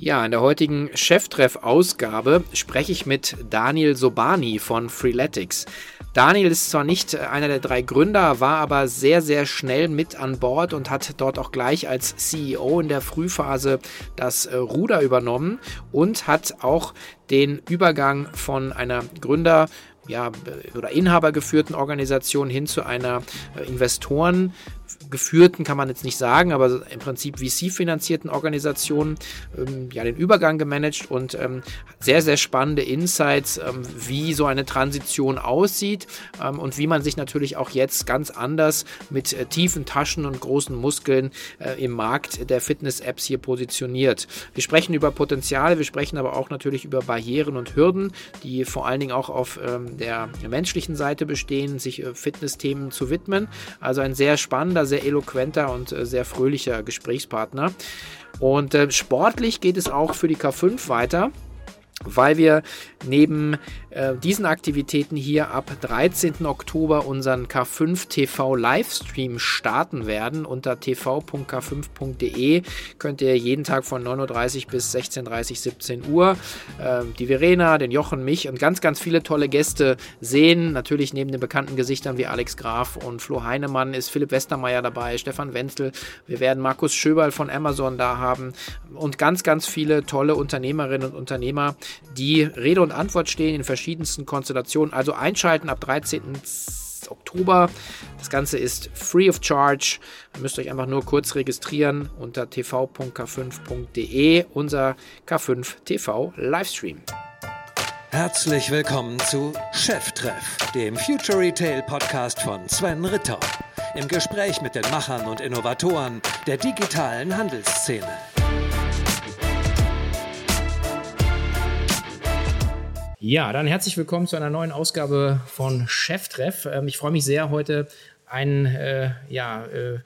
Ja, in der heutigen Cheftreff-Ausgabe spreche ich mit Daniel Sobani von Freeletics. Daniel ist zwar nicht einer der drei Gründer, war aber sehr, sehr schnell mit an Bord und hat dort auch gleich als CEO in der Frühphase das äh, Ruder übernommen und hat auch den Übergang von einer Gründer ja, oder inhabergeführten Organisation hin zu einer äh, Investoren geführten, kann man jetzt nicht sagen, aber im Prinzip VC-finanzierten Organisationen ähm, ja den Übergang gemanagt und ähm, sehr, sehr spannende Insights, ähm, wie so eine Transition aussieht ähm, und wie man sich natürlich auch jetzt ganz anders mit äh, tiefen Taschen und großen Muskeln äh, im Markt der Fitness-Apps hier positioniert. Wir sprechen über Potenziale, wir sprechen aber auch natürlich über Barrieren und Hürden, die vor allen Dingen auch auf ähm, der menschlichen Seite bestehen, sich äh, Fitness-Themen zu widmen. Also ein sehr spannender, sehr eloquenter und äh, sehr fröhlicher Gesprächspartner. Und äh, sportlich geht es auch für die K5 weiter weil wir neben äh, diesen Aktivitäten hier ab 13. Oktober unseren K5 TV Livestream starten werden. Unter tv.k5.de könnt ihr jeden Tag von 9.30 Uhr bis 16.30 Uhr, 17 Uhr äh, die Verena, den Jochen, mich und ganz, ganz viele tolle Gäste sehen. Natürlich neben den bekannten Gesichtern wie Alex Graf und Flo Heinemann ist Philipp Westermeier dabei, Stefan Wenzel. Wir werden Markus Schöberl von Amazon da haben und ganz, ganz viele tolle Unternehmerinnen und Unternehmer, die Rede und Antwort stehen in verschiedensten Konstellationen. Also einschalten ab 13. Oktober. Das Ganze ist free of charge. Ihr müsst euch einfach nur kurz registrieren unter tv.k5.de, unser K5 TV Livestream. Herzlich willkommen zu Cheftreff, dem Future Retail Podcast von Sven Ritter. Im Gespräch mit den Machern und Innovatoren der digitalen Handelsszene. Ja, dann herzlich willkommen zu einer neuen Ausgabe von Cheftreff. Ähm, ich freue mich sehr, heute einen äh, ja, äh,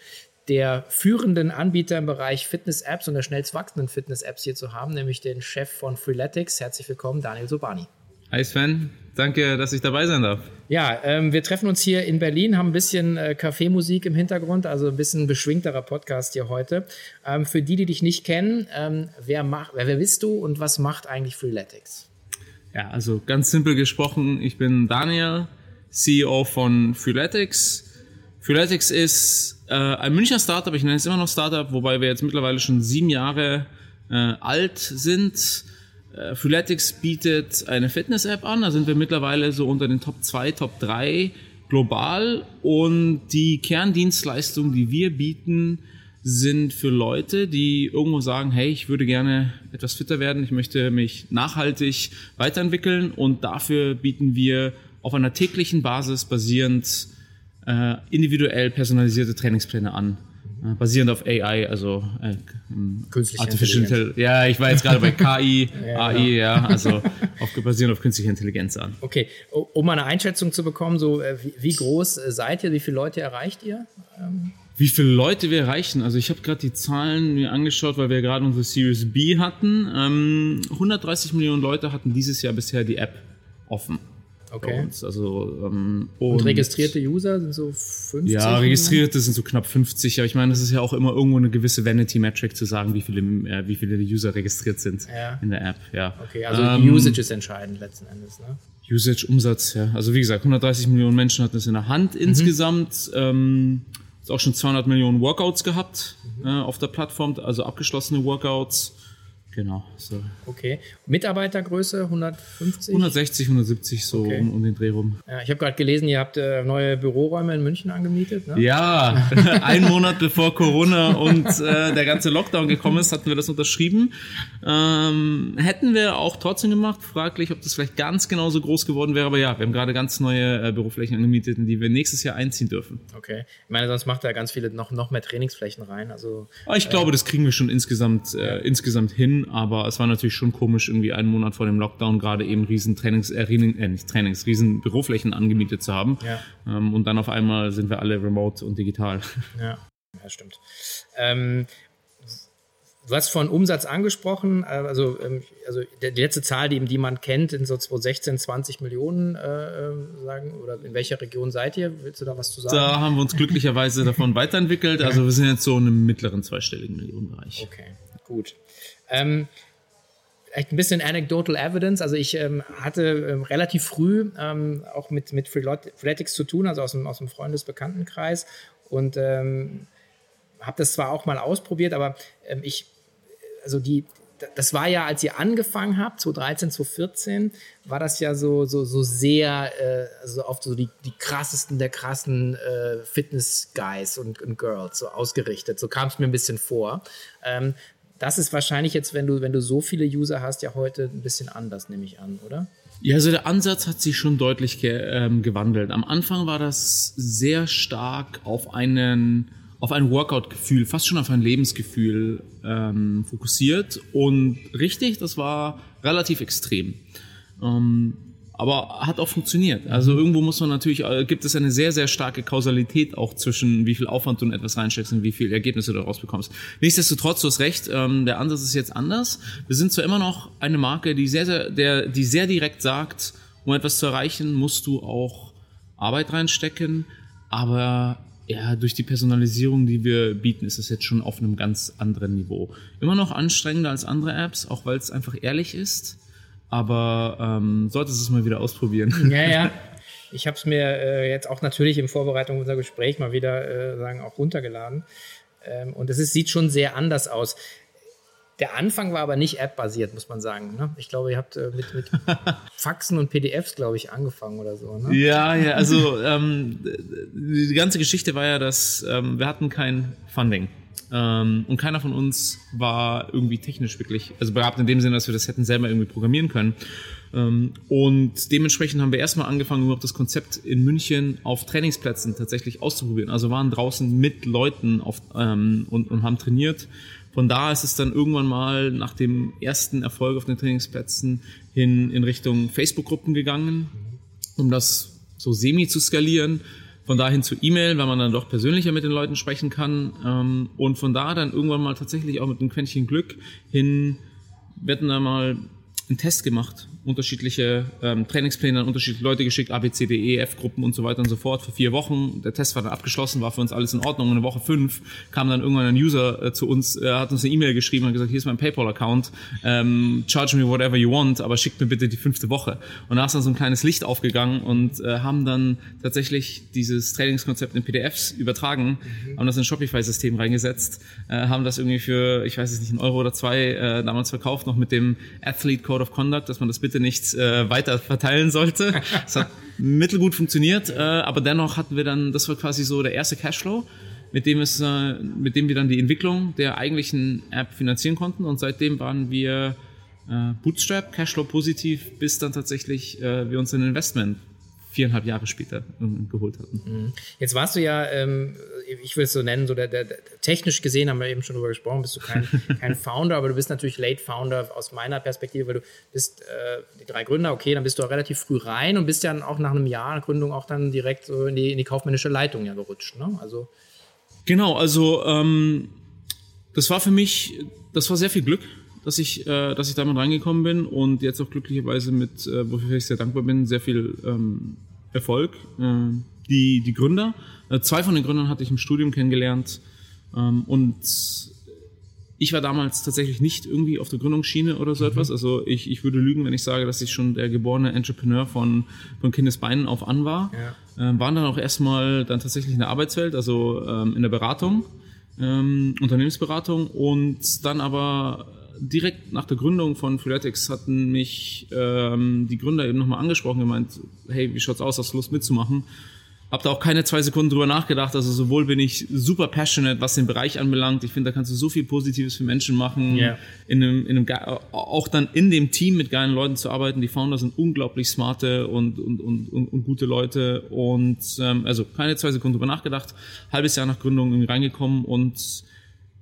der führenden Anbieter im Bereich Fitness-Apps und der schnellst wachsenden Fitness-Apps hier zu haben, nämlich den Chef von Freeletics. Herzlich willkommen, Daniel Sobani. Hi Sven, danke, dass ich dabei sein darf. Ja, ähm, wir treffen uns hier in Berlin, haben ein bisschen äh, Kaffeemusik im Hintergrund, also ein bisschen beschwingterer Podcast hier heute. Ähm, für die, die dich nicht kennen, ähm, wer, mach, wer, wer bist du und was macht eigentlich Freeletics? Ja, also ganz simpel gesprochen, ich bin Daniel, CEO von Freeletics. Freeletics ist äh, ein Münchner Startup, ich nenne es immer noch Startup, wobei wir jetzt mittlerweile schon sieben Jahre äh, alt sind. Äh, Freeletics bietet eine Fitness-App an, da sind wir mittlerweile so unter den Top 2, Top 3 global und die Kerndienstleistung, die wir bieten, sind für Leute, die irgendwo sagen, hey, ich würde gerne etwas fitter werden, ich möchte mich nachhaltig weiterentwickeln und dafür bieten wir auf einer täglichen Basis basierend äh, individuell personalisierte Trainingspläne an. Äh, basierend auf AI, also äh, künstliche Artificial Intelligenz. Ja, ich war jetzt gerade bei KI, ja, AI, ja, also auf, basierend auf künstlicher Intelligenz an. Okay, um eine Einschätzung zu bekommen, so äh, wie, wie groß seid ihr, wie viele Leute erreicht ihr? Ähm wie viele Leute wir erreichen. Also ich habe gerade die Zahlen mir angeschaut, weil wir gerade unsere Series B hatten. Ähm, 130 Millionen Leute hatten dieses Jahr bisher die App offen. Okay. Also, ähm, und, und, registrierte User sind so 50? Ja, registrierte sind so knapp 50. Aber ich meine, das ist ja auch immer irgendwo eine gewisse Vanity-Metric zu sagen, wie viele, äh, wie viele User registriert sind ja. in der App. Ja. Okay, also ähm, Usage ist entscheidend letzten Endes, ne? Usage, Umsatz, ja. Also wie gesagt, 130 Millionen Menschen hatten es in der Hand mhm. insgesamt. Ähm, ist auch schon 200 Millionen Workouts gehabt mhm. äh, auf der Plattform, also abgeschlossene Workouts. Genau. So. Okay. Mitarbeitergröße 150? 160, 170 so okay. um, um, den Dreh rum. Ja, ich habe gerade gelesen, ihr habt äh, neue Büroräume in München angemietet. Ne? Ja, ein Monat bevor Corona und äh, der ganze Lockdown gekommen ist, hatten wir das unterschrieben. Ähm, hätten wir auch trotzdem gemacht. Fraglich, ob das vielleicht ganz genauso groß geworden wäre. Aber ja, wir haben gerade ganz neue äh, Büroflächen angemietet, in die wir nächstes Jahr einziehen dürfen. Okay. Ich meine, sonst macht da ganz viele noch, noch mehr Trainingsflächen rein. Also, Aber ich glaube, das kriegen wir schon insgesamt, äh, insgesamt hin aber es war natürlich schon komisch, irgendwie einen Monat vor dem Lockdown gerade eben riesen Trainings, äh, äh, nicht Trainings, riesen Büroflächen angemietet zu haben. Ja. Ähm, und dann auf einmal sind wir alle remote und digital. Ja, ja stimmt. Ähm, Du hast von Umsatz angesprochen, äh, also, ähm, also die letzte Zahl, die, die man kennt, sind so 2016 20 Millionen, äh, ähm, sagen, oder in welcher Region seid ihr? Willst du da was zu sagen? Da haben wir uns glücklicherweise davon weiterentwickelt. Also wir sind jetzt so in einem mittleren zweistelligen Millionenbereich. Okay, gut. Ähm, echt ein bisschen anecdotal evidence. Also ich ähm, hatte ähm, relativ früh ähm, auch mit, mit Freeletics zu tun, also aus dem, aus dem Freundesbekanntenkreis. Und ähm, habe das zwar auch mal ausprobiert, aber ähm, ich, also die, das war ja, als ihr angefangen habt, 2013, 2014, war das ja so, so, so sehr, äh, also oft so die, die krassesten der krassen äh, Fitness-Guys und, und, Girls so ausgerichtet. So kam es mir ein bisschen vor. Ähm, das ist wahrscheinlich jetzt, wenn du, wenn du so viele User hast, ja heute ein bisschen anders, nehme ich an, oder? Ja, also der Ansatz hat sich schon deutlich ge ähm, gewandelt. Am Anfang war das sehr stark auf einen auf ein Workout-Gefühl, fast schon auf ein Lebensgefühl ähm, fokussiert. Und richtig, das war relativ extrem. Ähm, aber hat auch funktioniert. Also irgendwo muss man natürlich, äh, gibt es eine sehr, sehr starke Kausalität auch zwischen wie viel Aufwand du in etwas reinsteckst und wie viel Ergebnisse du daraus bekommst. Nichtsdestotrotz, du hast recht, ähm, der Ansatz ist jetzt anders. Wir sind zwar immer noch eine Marke, die sehr, sehr, der, die sehr direkt sagt, um etwas zu erreichen, musst du auch Arbeit reinstecken, aber ja, durch die Personalisierung, die wir bieten, ist es jetzt schon auf einem ganz anderen Niveau. Immer noch anstrengender als andere Apps, auch weil es einfach ehrlich ist. Aber ähm, solltest es mal wieder ausprobieren. Ja, ja. Ich habe es mir äh, jetzt auch natürlich in Vorbereitung unser Gespräch mal wieder äh, sagen auch runtergeladen. Ähm, und es ist, sieht schon sehr anders aus. Der Anfang war aber nicht App-basiert, muss man sagen. Ne? Ich glaube, ihr habt äh, mit, mit Faxen und PDFs, glaube ich, angefangen oder so. Ne? Ja, ja, also ähm, die ganze Geschichte war ja, dass ähm, wir hatten kein Funding. Ähm, und keiner von uns war irgendwie technisch wirklich, also begabt in dem Sinne, dass wir das hätten selber irgendwie programmieren können. Ähm, und dementsprechend haben wir erstmal angefangen, überhaupt das Konzept in München auf Trainingsplätzen tatsächlich auszuprobieren. Also waren draußen mit Leuten auf, ähm, und, und haben trainiert von da ist es dann irgendwann mal nach dem ersten Erfolg auf den Trainingsplätzen hin in Richtung Facebook-Gruppen gegangen, um das so semi zu skalieren. Von dahin zu E-Mail, weil man dann doch persönlicher mit den Leuten sprechen kann. Ähm, und von da dann irgendwann mal tatsächlich auch mit einem Quäntchen Glück hin, hatten da mal einen Test gemacht, unterschiedliche ähm, Trainingspläne an unterschiedliche Leute geschickt, A, B, C, D, E, F-Gruppen und so weiter und so fort für vier Wochen. Der Test war dann abgeschlossen, war für uns alles in Ordnung. Und in Woche fünf kam dann irgendwann ein User äh, zu uns, äh, hat uns eine E-Mail geschrieben und gesagt, hier ist mein PayPal-Account, ähm, charge me whatever you want, aber schickt mir bitte die fünfte Woche. Und da ist dann so ein kleines Licht aufgegangen und äh, haben dann tatsächlich dieses Trainingskonzept in PDFs übertragen, mhm. haben das in Shopify-System reingesetzt, äh, haben das irgendwie für, ich weiß es nicht, einen Euro oder zwei äh, damals verkauft, noch mit dem Athlete Code of Conduct, dass man das bitte nicht äh, weiter verteilen sollte. Es hat mittelgut funktioniert, äh, aber dennoch hatten wir dann, das war quasi so der erste Cashflow, mit dem es, äh, mit dem wir dann die Entwicklung der eigentlichen App finanzieren konnten und seitdem waren wir äh, Bootstrap, Cashflow positiv, bis dann tatsächlich äh, wir uns ein Investment viereinhalb Jahre später geholt hatten. Mhm. Jetzt warst du ja, ähm, ich will es so nennen, so der, der, der, technisch gesehen haben wir eben schon drüber gesprochen, bist du kein, kein Founder, aber du bist natürlich Late Founder aus meiner Perspektive, weil du bist äh, die drei Gründer, okay, dann bist du auch relativ früh rein und bist ja auch nach einem Jahr Gründung auch dann direkt so in die, in die kaufmännische Leitung ja gerutscht. Ne? Also genau, also ähm, das war für mich, das war sehr viel Glück dass ich, äh, dass ich da mal reingekommen bin und jetzt auch glücklicherweise mit, äh, wofür ich sehr dankbar bin, sehr viel ähm, Erfolg. Die, die Gründer, äh, zwei von den Gründern hatte ich im Studium kennengelernt ähm, und ich war damals tatsächlich nicht irgendwie auf der Gründungsschiene oder so mhm. etwas. Also ich, ich würde lügen, wenn ich sage, dass ich schon der geborene Entrepreneur von, von Kindesbeinen auf an war. Ja. Ähm, waren dann auch erstmal dann tatsächlich in der Arbeitswelt, also ähm, in der Beratung, ähm, Unternehmensberatung und dann aber direkt nach der Gründung von Freeletics hatten mich ähm, die Gründer eben nochmal angesprochen, gemeint, hey, wie schaut's aus, hast du Lust mitzumachen? Hab da auch keine zwei Sekunden drüber nachgedacht. Also sowohl bin ich super passionate, was den Bereich anbelangt. Ich finde, da kannst du so viel Positives für Menschen machen. Yeah. In einem, in einem, auch dann in dem Team mit geilen Leuten zu arbeiten. Die Founder sind unglaublich smarte und, und, und, und, und gute Leute. Und ähm, also keine zwei Sekunden drüber nachgedacht. Halbes Jahr nach Gründung irgendwie reingekommen und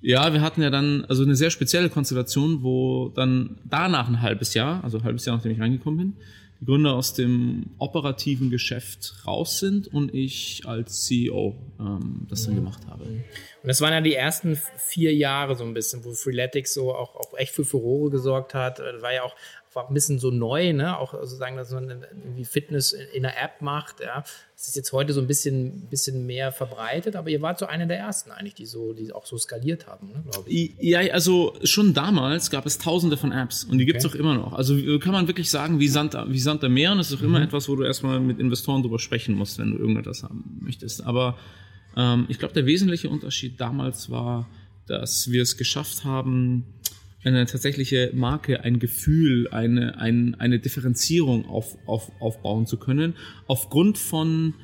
ja, wir hatten ja dann also eine sehr spezielle Konstellation, wo dann danach ein halbes Jahr, also ein halbes Jahr nachdem ich reingekommen bin, die Gründer aus dem operativen Geschäft raus sind und ich als CEO ähm, das dann gemacht habe. Und das waren ja die ersten vier Jahre so ein bisschen, wo Freeletics so auch, auch echt für Furore gesorgt hat. Das war ja auch war ein bisschen so neu, ne? auch sozusagen, dass man irgendwie Fitness in der App macht. Ja? Das ist jetzt heute so ein bisschen, bisschen mehr verbreitet, aber ihr wart so einer der ersten eigentlich, die so, die auch so skaliert haben, ne, glaube ich. Ja, also schon damals gab es tausende von Apps und die gibt es okay. auch immer noch. Also kann man wirklich sagen, wie Sand, wie Sand am Meer und das ist auch mhm. immer etwas, wo du erstmal mit Investoren drüber sprechen musst, wenn du irgendetwas haben möchtest. Aber ähm, ich glaube, der wesentliche Unterschied damals war, dass wir es geschafft haben, eine tatsächliche Marke, ein Gefühl, eine, ein, eine Differenzierung auf, auf, aufbauen zu können, aufgrund von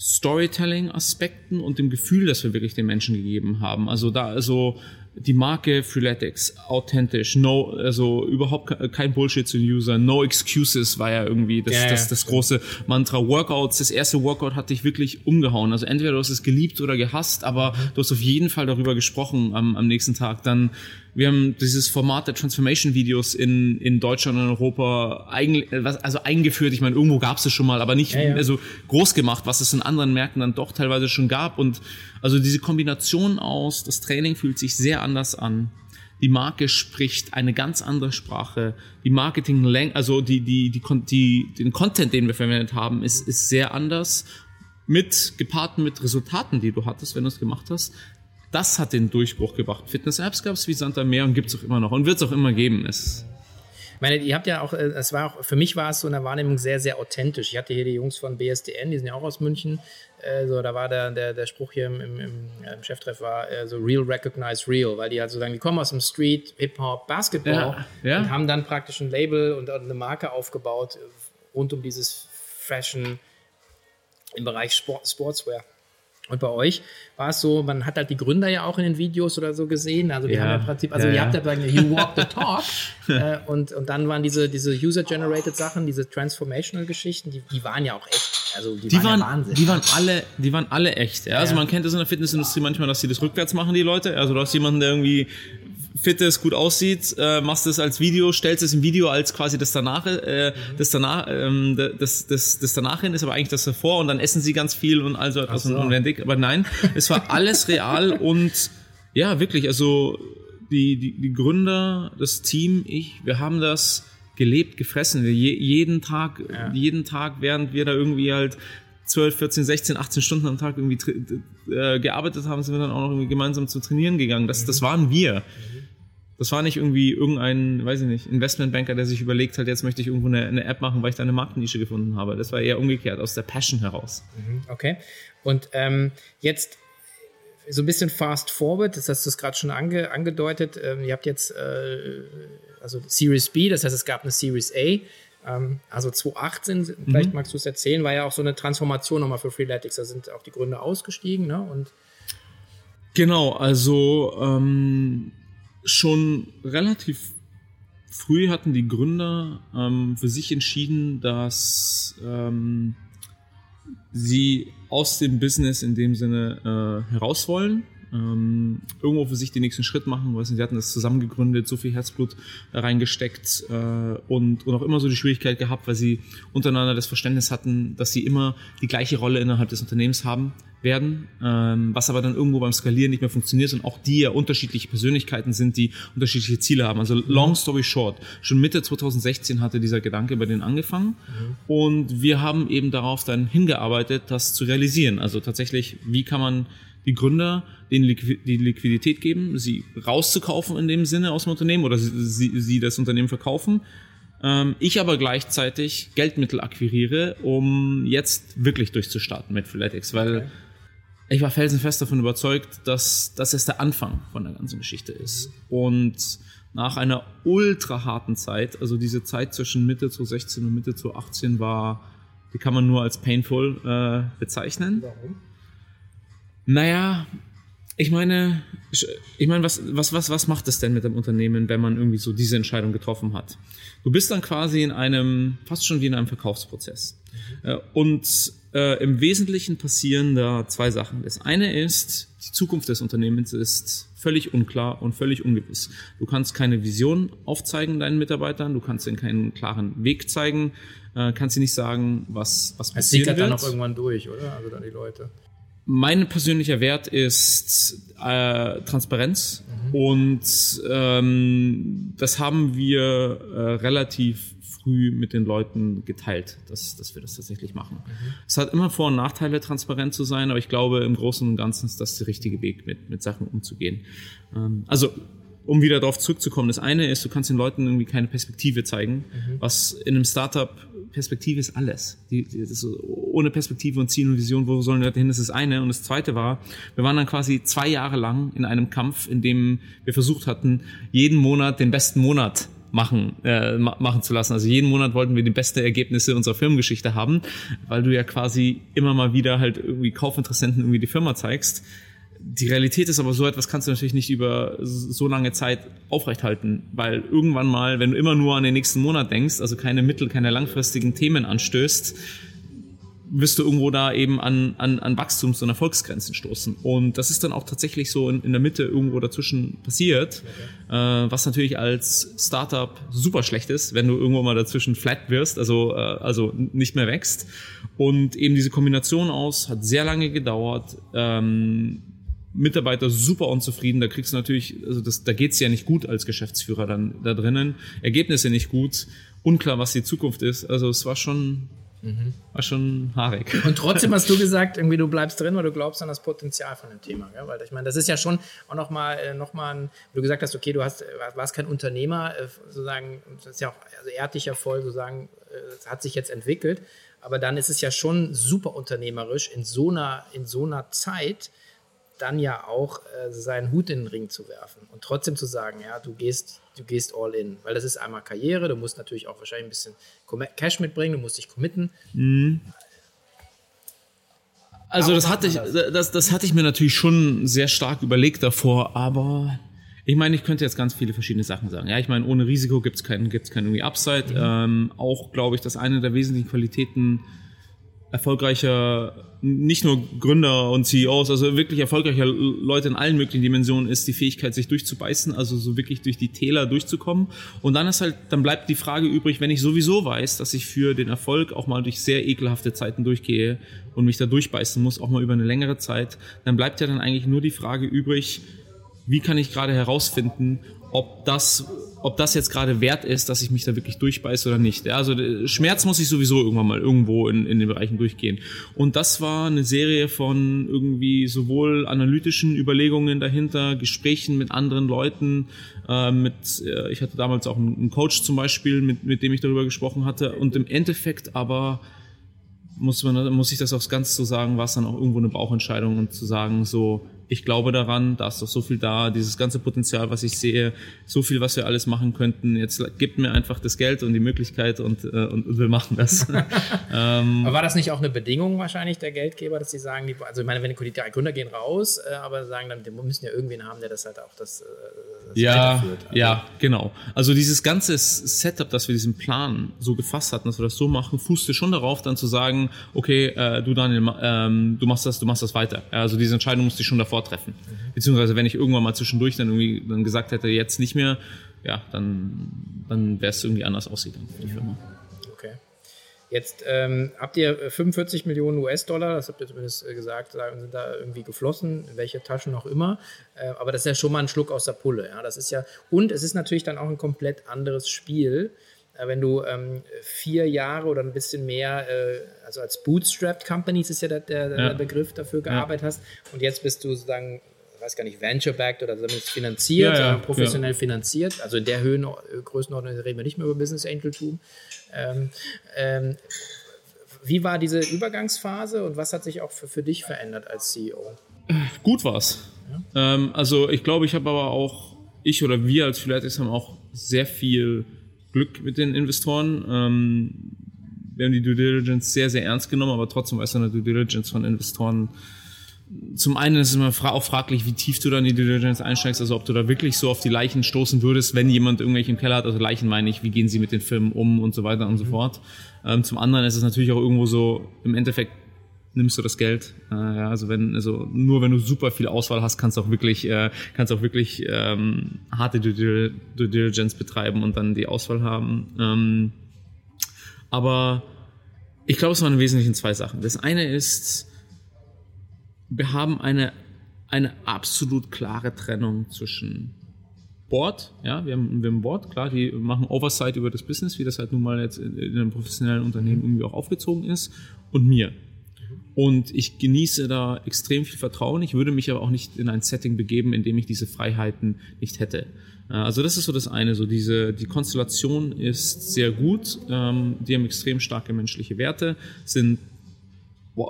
Storytelling-Aspekten und dem Gefühl, das wir wirklich den Menschen gegeben haben. Also da, also die Marke Freeletics, authentisch, no, also überhaupt kein Bullshit zu den User, no excuses war ja irgendwie das, ja, das, das große Mantra. Workouts, das erste Workout hat dich wirklich umgehauen. Also entweder du hast es geliebt oder gehasst, aber du hast auf jeden Fall darüber gesprochen am, am nächsten Tag. Dann wir haben dieses Format der Transformation-Videos in, in Deutschland und Europa eigentlich, also eingeführt. Ich meine, irgendwo gab es es schon mal, aber nicht ja, ja. also groß gemacht, was es in anderen Märkten dann doch teilweise schon gab. Und also diese Kombination aus, das Training fühlt sich sehr anders an. Die Marke spricht eine ganz andere Sprache. Die Marketing, also die, die, die, die, den Content, den wir verwendet haben, ist, ist sehr anders. Mit, gepaart mit Resultaten, die du hattest, wenn du es gemacht hast. Das hat den Durchbruch gebracht. Fitness-Apps gab es wie Santa Meer und gibt es auch immer noch und wird es auch immer geben. Es ich meine, ihr habt ja auch, äh, es war auch, für mich war es so in der Wahrnehmung sehr, sehr authentisch. Ich hatte hier die Jungs von BSDN, die sind ja auch aus München. Äh, so, da war der, der, der Spruch hier im, im, im Cheftreff war äh, so real recognize real, weil die halt so sagen, die kommen aus dem Street, Hip-Hop, Basketball ja, ja. und haben dann praktisch ein Label und eine Marke aufgebaut rund um dieses Fashion im Bereich Sport, Sportswear. Und bei euch war es so, man hat halt die Gründer ja auch in den Videos oder so gesehen. Also die ja, haben ja im Prinzip, also ja, ihr habt ja sagen, you walk the talk. äh, und, und dann waren diese, diese User-Generated Sachen, diese Transformational-Geschichten, die, die waren ja auch echt. Also die, die waren, waren ja Wahnsinn. Die waren alle, die waren alle echt. Ja? Also man kennt das in der Fitnessindustrie manchmal, dass sie das rückwärts machen, die Leute. Also du hast jemanden, der irgendwie fit ist, gut aussieht, äh, machst es als Video, stellst es im Video als quasi das danach, äh, das danach, ähm, das, das, das danach hin ist aber eigentlich das davor und dann essen sie ganz viel und also etwas so. unwendig. Aber nein, es war alles real und ja, wirklich, also die, die, die Gründer, das Team, ich, wir haben das gelebt, gefressen. Wir je, jeden Tag, ja. jeden Tag, während wir da irgendwie halt 12, 14, 16, 18 Stunden am Tag irgendwie äh, gearbeitet haben, sind wir dann auch noch irgendwie gemeinsam zu trainieren gegangen. Das, das waren wir. Mhm. Das war nicht irgendwie irgendein, weiß ich nicht, Investmentbanker, der sich überlegt hat, jetzt möchte ich irgendwo eine, eine App machen, weil ich da eine Marktnische gefunden habe. Das war eher umgekehrt, aus der Passion heraus. Mhm, okay. Und ähm, jetzt so ein bisschen fast forward, das hast du es gerade schon ange, angedeutet. Ähm, ihr habt jetzt äh, also Series B, das heißt, es gab eine Series A. Ähm, also 2018, mhm. vielleicht magst du es erzählen, war ja auch so eine Transformation nochmal für Freeletics. Da sind auch die Gründer ausgestiegen, ne? Und Genau, also ähm, schon relativ früh hatten die Gründer ähm, für sich entschieden, dass ähm, sie aus dem Business in dem Sinne äh, heraus wollen ähm, irgendwo für sich den nächsten Schritt machen. Weil sie hatten das zusammen gegründet, so viel Herzblut reingesteckt äh, und, und auch immer so die Schwierigkeit gehabt, weil sie untereinander das Verständnis hatten, dass sie immer die gleiche Rolle innerhalb des Unternehmens haben werden, ähm, was aber dann irgendwo beim Skalieren nicht mehr funktioniert und auch die ja unterschiedliche Persönlichkeiten sind, die unterschiedliche Ziele haben. Also long story short, schon Mitte 2016 hatte dieser Gedanke bei denen angefangen mhm. und wir haben eben darauf dann hingearbeitet, das zu realisieren. Also tatsächlich, wie kann man die Gründer denen die Liquidität geben, sie rauszukaufen in dem Sinne aus dem Unternehmen oder sie, sie, sie das Unternehmen verkaufen. Ähm, ich aber gleichzeitig Geldmittel akquiriere, um jetzt wirklich durchzustarten mit Freeletics, weil okay. ich war felsenfest davon überzeugt, dass das erst der Anfang von der ganzen Geschichte ist. Und nach einer ultra harten Zeit, also diese Zeit zwischen Mitte 2016 und Mitte 2018 war, die kann man nur als painful äh, bezeichnen. Warum? Naja, ich meine, ich meine, was, was, was, was macht es denn mit dem Unternehmen, wenn man irgendwie so diese Entscheidung getroffen hat? Du bist dann quasi in einem, fast schon wie in einem Verkaufsprozess. Mhm. Und äh, im Wesentlichen passieren da zwei Sachen. Das eine ist, die Zukunft des Unternehmens ist völlig unklar und völlig ungewiss. Du kannst keine Vision aufzeigen deinen Mitarbeitern, du kannst ihnen keinen klaren Weg zeigen, äh, kannst sie nicht sagen, was, was passiert. Es sickert dann auch irgendwann durch, oder? Also dann die Leute. Mein persönlicher Wert ist äh, Transparenz mhm. und ähm, das haben wir äh, relativ früh mit den Leuten geteilt, dass, dass wir das tatsächlich machen. Mhm. Es hat immer Vor- und Nachteile, transparent zu sein, aber ich glaube, im Großen und Ganzen ist das der richtige Weg, mit, mit Sachen umzugehen. Ähm, also um wieder darauf zurückzukommen, das eine ist, du kannst den Leuten irgendwie keine Perspektive zeigen, mhm. was in einem Startup Perspektive ist alles. Die, die, ist ohne Perspektive und Ziel und Vision, wo sollen wir hin? Das ist das eine. Und das zweite war, wir waren dann quasi zwei Jahre lang in einem Kampf, in dem wir versucht hatten, jeden Monat den besten Monat machen, äh, machen zu lassen. Also jeden Monat wollten wir die besten Ergebnisse unserer Firmengeschichte haben, weil du ja quasi immer mal wieder halt irgendwie Kaufinteressenten irgendwie die Firma zeigst die Realität ist aber so etwas kannst du natürlich nicht über so lange Zeit aufrechthalten, weil irgendwann mal, wenn du immer nur an den nächsten Monat denkst, also keine mittel-, keine langfristigen Themen anstößt, wirst du irgendwo da eben an, an, an Wachstums- und Erfolgsgrenzen stoßen. Und das ist dann auch tatsächlich so in, in der Mitte irgendwo dazwischen passiert, okay. äh, was natürlich als Startup super schlecht ist, wenn du irgendwo mal dazwischen flat wirst, also, äh, also nicht mehr wächst. Und eben diese Kombination aus hat sehr lange gedauert. Ähm, Mitarbeiter super unzufrieden. Da kriegst du natürlich, also das, da geht's ja nicht gut als Geschäftsführer dann da drinnen. Ergebnisse nicht gut, unklar, was die Zukunft ist. Also es war schon, mhm. war schon haarig. Und trotzdem hast du gesagt, irgendwie du bleibst drin, weil du glaubst an das Potenzial von dem Thema. Gell? Weil ich meine, das ist ja schon auch nochmal, äh, noch mal ein, du gesagt hast, okay, du hast, warst kein Unternehmer, äh, sozusagen, das ist ja auch also ehrt voll, sozusagen, äh, es hat sich jetzt entwickelt. Aber dann ist es ja schon super unternehmerisch in so einer, in so einer Zeit, dann ja auch äh, seinen Hut in den Ring zu werfen und trotzdem zu sagen, ja, du gehst, du gehst all in, weil das ist einmal Karriere, du musst natürlich auch wahrscheinlich ein bisschen Cash mitbringen, du musst dich committen. Mhm. Also das hatte ich, das, das hatte ich mir natürlich schon sehr stark überlegt davor, aber ich meine, ich könnte jetzt ganz viele verschiedene Sachen sagen. Ja, ich meine, ohne Risiko gibt es keinen, gibt's keinen irgendwie Upside. Mhm. Ähm, auch glaube ich, dass eine der wesentlichen Qualitäten erfolgreicher, nicht nur Gründer und CEOs, also wirklich erfolgreicher Leute in allen möglichen Dimensionen ist die Fähigkeit, sich durchzubeißen, also so wirklich durch die Täler durchzukommen. Und dann ist halt, dann bleibt die Frage übrig, wenn ich sowieso weiß, dass ich für den Erfolg auch mal durch sehr ekelhafte Zeiten durchgehe und mich da durchbeißen muss, auch mal über eine längere Zeit, dann bleibt ja dann eigentlich nur die Frage übrig, wie kann ich gerade herausfinden, ob das, ob das jetzt gerade wert ist, dass ich mich da wirklich durchbeiße oder nicht. Ja, also äh, Schmerz muss ich sowieso irgendwann mal irgendwo in, in den Bereichen durchgehen. Und das war eine Serie von irgendwie sowohl analytischen Überlegungen dahinter, Gesprächen mit anderen Leuten, äh, mit, äh, ich hatte damals auch einen Coach zum Beispiel, mit, mit dem ich darüber gesprochen hatte. Und im Endeffekt aber muss man, muss ich das aufs Ganze so sagen, war es dann auch irgendwo eine Bauchentscheidung und zu sagen so, ich glaube daran, da ist doch so viel da, dieses ganze Potenzial, was ich sehe, so viel, was wir alles machen könnten. Jetzt gibt mir einfach das Geld und die Möglichkeit und, äh, und, und wir machen das. ähm, aber war das nicht auch eine Bedingung wahrscheinlich der Geldgeber, dass sie sagen, die, also ich meine, wenn die Gründer gehen raus, äh, aber sagen dann, wir müssen ja irgendwen haben, der das halt auch das, äh, das ja. Also, ja, genau. Also dieses ganze Setup, dass wir diesen Plan so gefasst hatten, dass wir das so machen, fußte schon darauf, dann zu sagen, okay, äh, du Daniel, ähm, du machst das, du machst das weiter. Also diese Entscheidung musste ich schon davor vortreffen. Beziehungsweise wenn ich irgendwann mal zwischendurch dann irgendwie dann gesagt hätte, jetzt nicht mehr, ja, dann, dann wäre es irgendwie anders ausgegangen für die Firma. Okay. Jetzt ähm, habt ihr 45 Millionen US-Dollar, das habt ihr zumindest äh, gesagt, sind da irgendwie geflossen, in welche Taschen noch immer. Äh, aber das ist ja schon mal ein Schluck aus der Pulle. Ja? Das ist ja, und es ist natürlich dann auch ein komplett anderes Spiel äh, wenn du ähm, vier Jahre oder ein bisschen mehr, äh, also als Bootstrapped Companies ist ja der, der, ja. der Begriff dafür gearbeitet ja. hast und jetzt bist du sozusagen, ich weiß gar nicht, venture-backed oder zumindest finanziert, ja, professionell finanziert, also in der Höhen, Größenordnung reden wir nicht mehr über Business Angeltum. Ähm, ähm, wie war diese Übergangsphase und was hat sich auch für, für dich verändert als CEO? Gut war's. Ähm, also ich glaube, ich habe aber auch, ich oder wir als Freeletics haben auch sehr viel Glück mit den Investoren. Ähm, wir haben die Due Diligence sehr, sehr ernst genommen, aber trotzdem ist eine Due Diligence von Investoren zum einen ist es immer auch fraglich, wie tief du dann in die Due Diligence einsteigst, also ob du da wirklich so auf die Leichen stoßen würdest, wenn jemand irgendwelche im Keller hat, also Leichen meine ich, wie gehen sie mit den Firmen um und so weiter und mhm. so fort. Ähm, zum anderen ist es natürlich auch irgendwo so, im Endeffekt nimmst du das Geld. Äh, ja, also wenn, also nur wenn du super viel Auswahl hast, kannst du auch wirklich, äh, kannst auch wirklich ähm, harte Due, Diligence betreiben und dann die Auswahl haben. Ähm, aber ich glaube, es waren im Wesentlichen zwei Sachen. Das eine ist, wir haben eine, eine absolut klare Trennung zwischen Board, ja, wir haben, wir haben Board, klar, die machen Oversight über das Business, wie das halt nun mal jetzt in einem professionellen Unternehmen irgendwie auch aufgezogen ist, und mir. Und ich genieße da extrem viel Vertrauen. Ich würde mich aber auch nicht in ein Setting begeben, in dem ich diese Freiheiten nicht hätte. Äh, also das ist so das eine. So diese die Konstellation ist sehr gut. Ähm, die haben extrem starke menschliche Werte, sind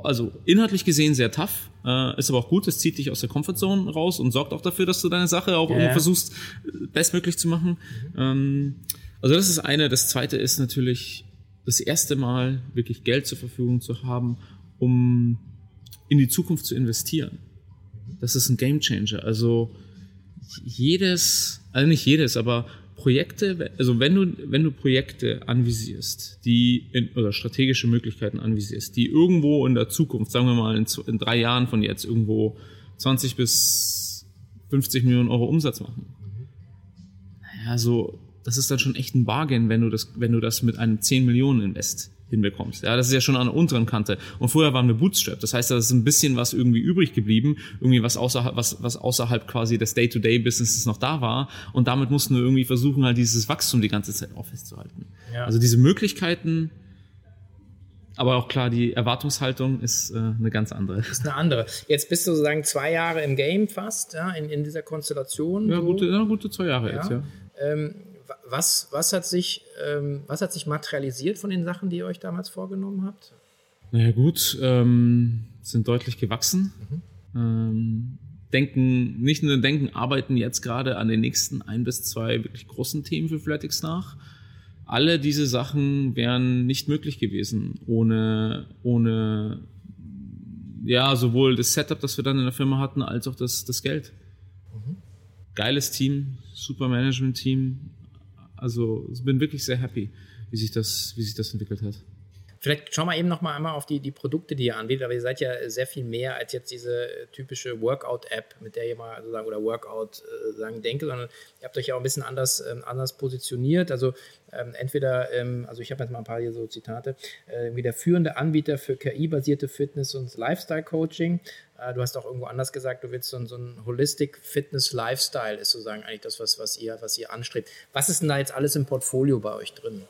also inhaltlich gesehen sehr tough, äh, ist aber auch gut, es zieht dich aus der Comfortzone raus und sorgt auch dafür, dass du deine Sache auch irgendwie versuchst, bestmöglich zu machen. Ähm, also das ist eine. Das zweite ist natürlich das erste Mal wirklich Geld zur Verfügung zu haben, um in die Zukunft zu investieren. Das ist ein Game Changer. Also jedes, also nicht jedes, aber Projekte, also wenn du, wenn du Projekte anvisierst, die in, oder strategische Möglichkeiten anvisierst, die irgendwo in der Zukunft, sagen wir mal in, in drei Jahren von jetzt irgendwo 20 bis 50 Millionen Euro Umsatz machen. Naja, so, das ist dann schon echt ein Bargain, wenn du das, wenn du das mit einem 10 Millionen Invest hinbekommst. Ja, das ist ja schon an der unteren Kante. Und vorher waren wir Bootstrap. Das heißt, da ist ein bisschen was irgendwie übrig geblieben, irgendwie was außerhalb, was, was außerhalb quasi des Day-to-Day-Businesses noch da war. Und damit mussten wir irgendwie versuchen, halt dieses Wachstum die ganze Zeit aufrechtzuerhalten. Ja. Also diese Möglichkeiten, aber auch klar, die Erwartungshaltung ist äh, eine ganz andere. Ist eine andere. Jetzt bist du sozusagen zwei Jahre im Game fast, ja, in, in dieser Konstellation. Ja, so. gute, ja, gute zwei Jahre ja. jetzt, ja. Ähm, was, was, hat sich, ähm, was hat sich materialisiert von den Sachen, die ihr euch damals vorgenommen habt? Naja gut, ähm, sind deutlich gewachsen. Mhm. Ähm, denken, nicht nur denken, arbeiten jetzt gerade an den nächsten ein bis zwei wirklich großen Themen für Flatix nach. Alle diese Sachen wären nicht möglich gewesen ohne, ohne ja, sowohl das Setup, das wir dann in der Firma hatten, als auch das, das Geld. Mhm. Geiles Team, super Management-Team, also bin wirklich sehr happy, wie sich das, wie sich das entwickelt hat. Vielleicht schauen wir eben noch mal einmal auf die, die Produkte, die ihr anbietet, aber ihr seid ja sehr viel mehr als jetzt diese typische Workout-App, mit der ihr mal sozusagen oder Workout äh, sagen denke, sondern ihr habt euch ja auch ein bisschen anders, ähm, anders positioniert. Also ähm, entweder, ähm, also ich habe jetzt mal ein paar hier so Zitate, äh, wie der führende Anbieter für KI-basierte Fitness- und Lifestyle-Coaching. Äh, du hast auch irgendwo anders gesagt, du willst so, so ein Holistic Fitness Lifestyle ist sozusagen eigentlich das, was, was, ihr, was ihr anstrebt. Was ist denn da jetzt alles im Portfolio bei euch drin?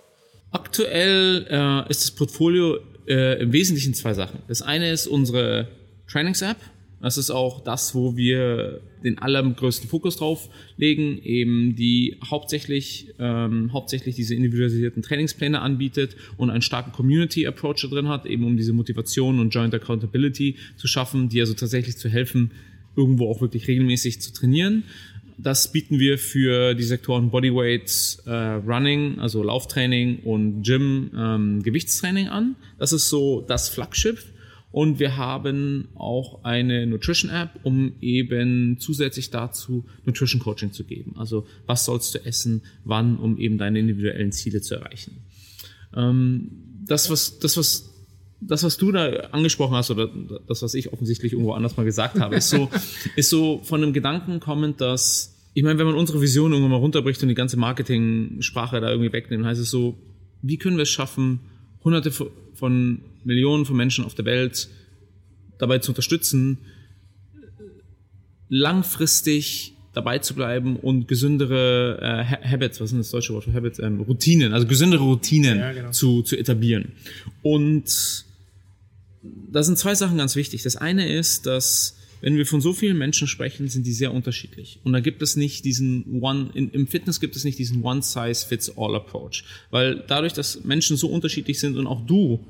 Aktuell äh, ist das Portfolio äh, im Wesentlichen zwei Sachen. Das eine ist unsere Trainings-App. Das ist auch das, wo wir den allergrößten Fokus drauf legen, eben die hauptsächlich, ähm, hauptsächlich diese individualisierten Trainingspläne anbietet und einen starken Community-Approach drin hat, eben um diese Motivation und Joint Accountability zu schaffen, die also tatsächlich zu helfen, irgendwo auch wirklich regelmäßig zu trainieren. Das bieten wir für die Sektoren Bodyweight, äh, Running, also Lauftraining und Gym, ähm, Gewichtstraining an. Das ist so das Flaggschiff. Und wir haben auch eine Nutrition App, um eben zusätzlich dazu Nutrition Coaching zu geben. Also was sollst du essen, wann, um eben deine individuellen Ziele zu erreichen. Ähm, das, was, das, was das, was du da angesprochen hast, oder das, was ich offensichtlich irgendwo anders mal gesagt habe, ist so, ist so von einem Gedanken kommend, dass, ich meine, wenn man unsere Vision irgendwann mal runterbricht und die ganze Marketing-Sprache da irgendwie wegnimmt, heißt es so, wie können wir es schaffen, hunderte von Millionen von Menschen auf der Welt dabei zu unterstützen, langfristig dabei zu bleiben und gesündere äh, Habits, was ist das deutsche Wort für Habits? Ähm, Routinen, also gesündere Routinen ja, genau. zu, zu etablieren. Und da sind zwei Sachen ganz wichtig. Das eine ist, dass wenn wir von so vielen Menschen sprechen, sind die sehr unterschiedlich. Und da gibt es nicht diesen One, in, im Fitness gibt es nicht diesen One-Size-Fits-All-Approach. Weil dadurch, dass Menschen so unterschiedlich sind und auch du,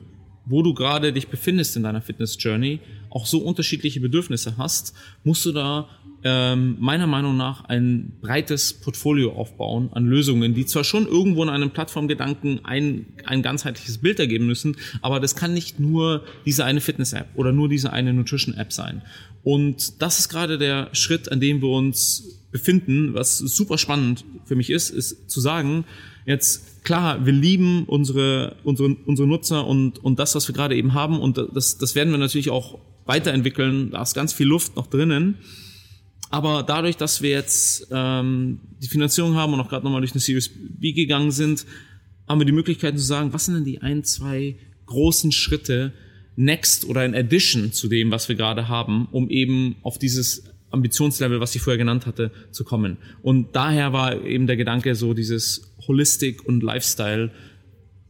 wo du gerade dich befindest in deiner Fitness-Journey, auch so unterschiedliche Bedürfnisse hast, musst du da ähm, meiner Meinung nach ein breites Portfolio aufbauen an Lösungen, die zwar schon irgendwo in einem Plattformgedanken ein, ein ganzheitliches Bild ergeben müssen, aber das kann nicht nur diese eine Fitness-App oder nur diese eine Nutrition-App sein. Und das ist gerade der Schritt, an dem wir uns befinden, was super spannend für mich ist, ist zu sagen, jetzt klar, wir lieben unsere, unsere, unsere Nutzer und, und das, was wir gerade eben haben und das, das werden wir natürlich auch weiterentwickeln, da ist ganz viel Luft noch drinnen. Aber dadurch, dass wir jetzt ähm, die Finanzierung haben und auch gerade nochmal durch eine Series B gegangen sind, haben wir die Möglichkeit zu sagen, was sind denn die ein, zwei großen Schritte, Next oder in Addition zu dem, was wir gerade haben, um eben auf dieses Ambitionslevel, was ich vorher genannt hatte, zu kommen. Und daher war eben der Gedanke, so dieses Holistic und Lifestyle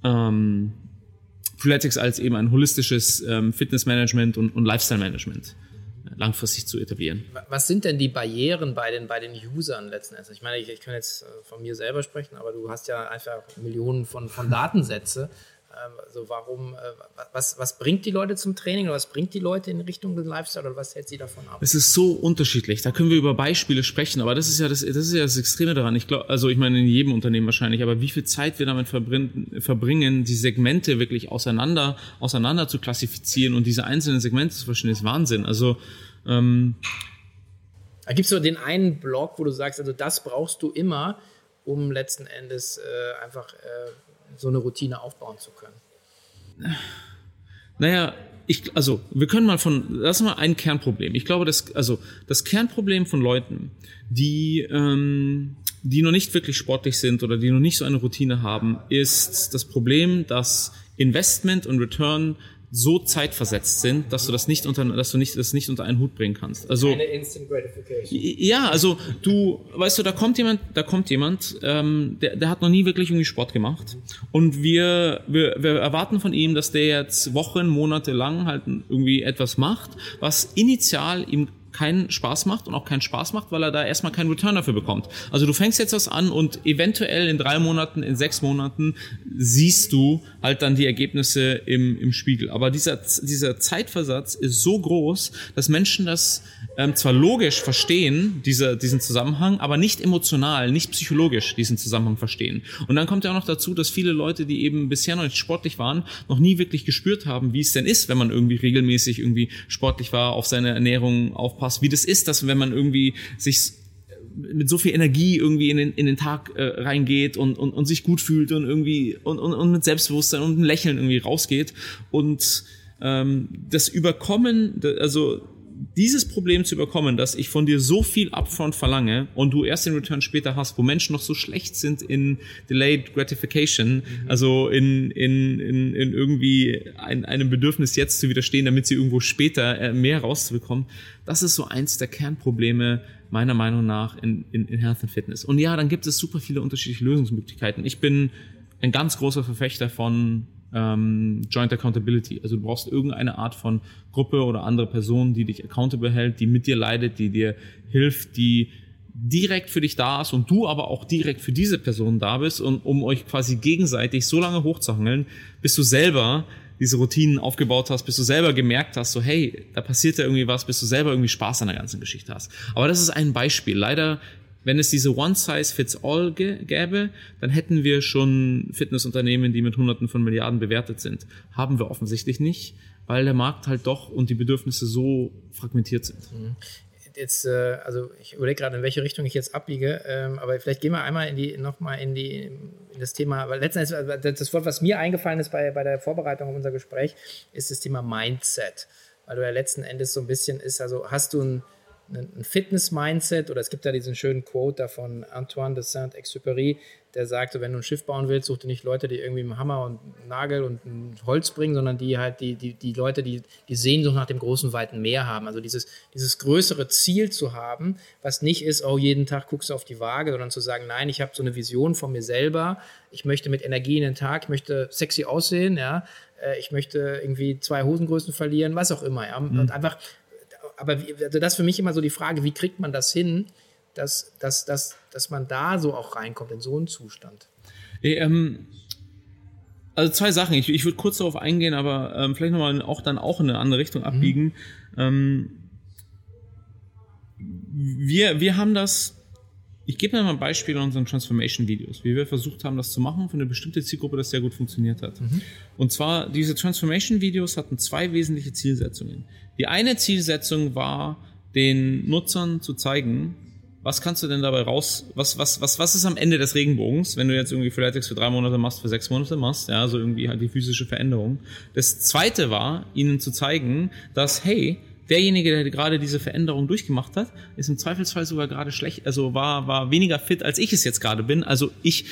ähm, Freeletics als eben ein holistisches ähm, Fitnessmanagement und, und Lifestyle-Management langfristig zu etablieren. Was sind denn die Barrieren bei den, bei den Usern letzten Endes? Ich meine, ich, ich kann jetzt äh, von mir selber sprechen, aber du hast ja einfach Millionen von, von Datensätze. Also warum, äh, was, was bringt die Leute zum Training oder was bringt die Leute in Richtung des Lifestyle oder was hält sie davon ab? Es ist so unterschiedlich. Da können wir über Beispiele sprechen, aber das ist ja das, das ist ja das Extreme daran. Ich glaube, also ich meine in jedem Unternehmen wahrscheinlich, aber wie viel Zeit wir damit verbringen, verbringen die Segmente wirklich auseinander, auseinander zu klassifizieren und diese einzelnen Segmente zu verstehen, ist Wahnsinn. Also ähm, da gibt es so den einen Blog, wo du sagst, also das brauchst du immer, um letzten Endes äh, einfach äh, so eine Routine aufbauen zu können? Naja, ich, also wir können mal von, das ist mal ein Kernproblem. Ich glaube, dass, also das Kernproblem von Leuten, die, ähm, die noch nicht wirklich sportlich sind oder die noch nicht so eine Routine haben, ist das Problem, dass Investment und Return so zeitversetzt sind, dass du das nicht unter, dass du nicht, das nicht unter einen Hut bringen kannst. Also eine Instant Gratification. Ja, also du, weißt du, da kommt jemand, da kommt jemand, ähm, der, der hat noch nie wirklich irgendwie Sport gemacht und wir, wir, wir erwarten von ihm, dass der jetzt Wochen, Monate lang halt irgendwie etwas macht, was initial ihm keinen Spaß macht und auch keinen Spaß macht, weil er da erstmal keinen Return dafür bekommt. Also du fängst jetzt was an und eventuell in drei Monaten, in sechs Monaten siehst du halt dann die Ergebnisse im, im Spiegel. Aber dieser, dieser Zeitversatz ist so groß, dass Menschen das ähm, zwar logisch verstehen, diese, diesen Zusammenhang, aber nicht emotional, nicht psychologisch diesen Zusammenhang verstehen. Und dann kommt ja auch noch dazu, dass viele Leute, die eben bisher noch nicht sportlich waren, noch nie wirklich gespürt haben, wie es denn ist, wenn man irgendwie regelmäßig irgendwie sportlich war, auf seine Ernährung aufpasst wie das ist, dass wenn man irgendwie sich mit so viel Energie irgendwie in den, in den Tag äh, reingeht und, und, und sich gut fühlt und irgendwie und, und, und mit Selbstbewusstsein und Lächeln irgendwie rausgeht und ähm, das Überkommen, also dieses Problem zu überkommen, dass ich von dir so viel upfront verlange und du erst den Return später hast, wo Menschen noch so schlecht sind in Delayed Gratification, mhm. also in, in, in, in irgendwie ein, einem Bedürfnis jetzt zu widerstehen, damit sie irgendwo später äh, mehr rauszubekommen, das ist so eins der Kernprobleme meiner Meinung nach in, in, in Health and Fitness. Und ja, dann gibt es super viele unterschiedliche Lösungsmöglichkeiten. Ich bin ein ganz großer Verfechter von ähm, Joint Accountability. Also du brauchst irgendeine Art von Gruppe oder andere Person, die dich accountable hält, die mit dir leidet, die dir hilft, die direkt für dich da ist und du aber auch direkt für diese Person da bist und um euch quasi gegenseitig so lange hochzuhangeln, bis du selber diese Routinen aufgebaut hast, bis du selber gemerkt hast, so hey, da passiert ja irgendwie was, bis du selber irgendwie Spaß an der ganzen Geschichte hast. Aber das ist ein Beispiel. Leider wenn es diese One-Size-Fits-All gäbe, dann hätten wir schon Fitnessunternehmen, die mit Hunderten von Milliarden bewertet sind. Haben wir offensichtlich nicht, weil der Markt halt doch und die Bedürfnisse so fragmentiert sind. Mhm. Jetzt, äh, also ich überlege gerade, in welche Richtung ich jetzt abbiege, ähm, aber vielleicht gehen wir einmal in die, nochmal in die, das Thema, weil letztendlich, also das Wort, was mir eingefallen ist bei, bei der Vorbereitung auf unser Gespräch, ist das Thema Mindset. Weil du ja letzten Endes so ein bisschen ist, also hast du ein, ein Fitness-Mindset oder es gibt da diesen schönen Quote da von Antoine de Saint-Exupéry, der sagte, wenn du ein Schiff bauen willst, such dir nicht Leute, die irgendwie einen Hammer und einen Nagel und ein Holz bringen, sondern die halt die, die, die Leute, die die Sehnsucht nach dem großen, weiten Meer haben. Also dieses, dieses größere Ziel zu haben, was nicht ist, oh, jeden Tag guckst du auf die Waage, sondern zu sagen, nein, ich habe so eine Vision von mir selber, ich möchte mit Energie in den Tag, ich möchte sexy aussehen, ja, äh, ich möchte irgendwie zwei Hosengrößen verlieren, was auch immer, ja, mhm. und einfach aber wie, also das ist für mich immer so die Frage, wie kriegt man das hin, dass, dass, dass, dass man da so auch reinkommt, in so einen Zustand? Ähm, also zwei Sachen. Ich, ich würde kurz darauf eingehen, aber ähm, vielleicht nochmal auch dann auch in eine andere Richtung abbiegen. Mhm. Ähm, wir, wir haben das ich gebe mir mal ein Beispiel an unseren Transformation-Videos, wie wir versucht haben, das zu machen für eine bestimmte Zielgruppe, das sehr gut funktioniert hat. Mhm. Und zwar, diese Transformation-Videos hatten zwei wesentliche Zielsetzungen. Die eine Zielsetzung war, den Nutzern zu zeigen, was kannst du denn dabei raus, was, was, was, was ist am Ende des Regenbogens, wenn du jetzt irgendwie Freeletics für drei Monate machst, für sechs Monate machst, ja, so irgendwie halt die physische Veränderung. Das zweite war, ihnen zu zeigen, dass, hey, derjenige, der gerade diese Veränderung durchgemacht hat, ist im Zweifelsfall sogar gerade schlecht, also war, war weniger fit, als ich es jetzt gerade bin. Also ich,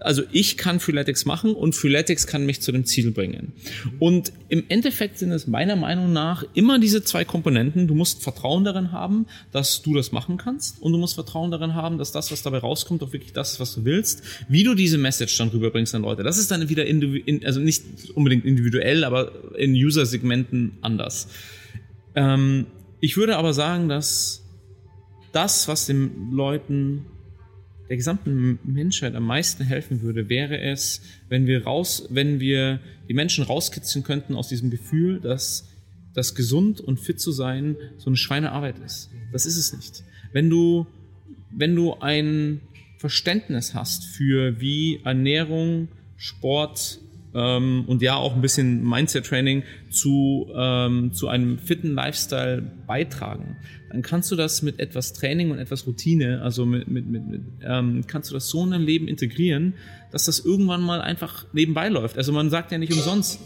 also ich kann Freeletics machen und Freeletics kann mich zu dem Ziel bringen. Und im Endeffekt sind es meiner Meinung nach immer diese zwei Komponenten. Du musst Vertrauen darin haben, dass du das machen kannst und du musst Vertrauen darin haben, dass das, was dabei rauskommt, auch wirklich das ist, was du willst. Wie du diese Message dann rüberbringst an Leute, das ist dann wieder, in, also nicht unbedingt individuell, aber in User-Segmenten anders. Ähm, ich würde aber sagen, dass das, was den Leuten der gesamten Menschheit am meisten helfen würde, wäre es, wenn wir raus, wenn wir die Menschen rauskitzeln könnten aus diesem Gefühl, dass das gesund und fit zu sein so eine Schweinearbeit ist. Das ist es nicht. Wenn du, wenn du ein Verständnis hast für wie Ernährung, Sport, ähm, und ja auch ein bisschen Mindset-Training zu, ähm, zu einem fitten Lifestyle beitragen, dann kannst du das mit etwas Training und etwas Routine, also mit, mit, mit, mit ähm, kannst du das so in dein Leben integrieren, dass das irgendwann mal einfach nebenbei läuft. Also man sagt ja nicht umsonst,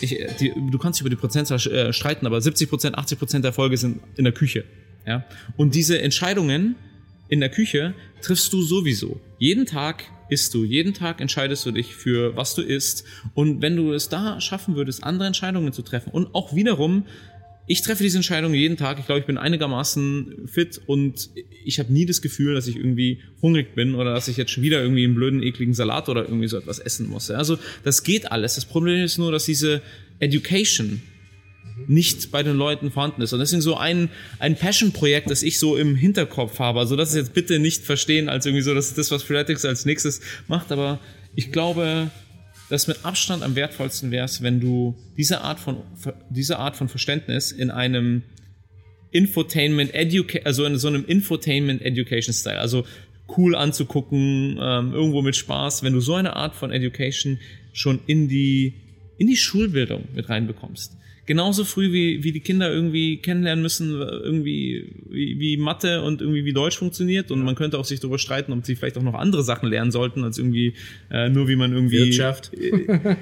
ich, die, du kannst dich über die Prozentzahl äh, streiten, aber 70 Prozent, 80 Prozent der Erfolge sind in der Küche. Ja? Und diese Entscheidungen in der Küche triffst du sowieso. Jeden Tag isst du. Jeden Tag entscheidest du dich für, was du isst. Und wenn du es da schaffen würdest, andere Entscheidungen zu treffen und auch wiederum, ich treffe diese Entscheidung jeden Tag. Ich glaube, ich bin einigermaßen fit und ich habe nie das Gefühl, dass ich irgendwie hungrig bin oder dass ich jetzt schon wieder irgendwie einen blöden, ekligen Salat oder irgendwie so etwas essen muss. Also das geht alles. Das Problem ist nur, dass diese Education nicht bei den Leuten vorhanden ist. Und deswegen so ein, ein Passion-Projekt, das ich so im Hinterkopf habe. Also das ist jetzt bitte nicht verstehen als irgendwie so, das ist das, was Freeletics als nächstes macht. Aber ich glaube, dass mit Abstand am wertvollsten wäre es, wenn du diese Art von, diese Art von Verständnis in einem Infotainment Education, also in so einem Infotainment Education Style, also cool anzugucken, ähm, irgendwo mit Spaß, wenn du so eine Art von Education schon in die in die Schulbildung mit reinbekommst genauso früh wie, wie die Kinder irgendwie kennenlernen müssen, irgendwie wie, wie Mathe und irgendwie wie Deutsch funktioniert. Und man könnte auch sich darüber streiten, ob sie vielleicht auch noch andere Sachen lernen sollten, als irgendwie äh, nur wie man irgendwie. Wirtschaft. Äh,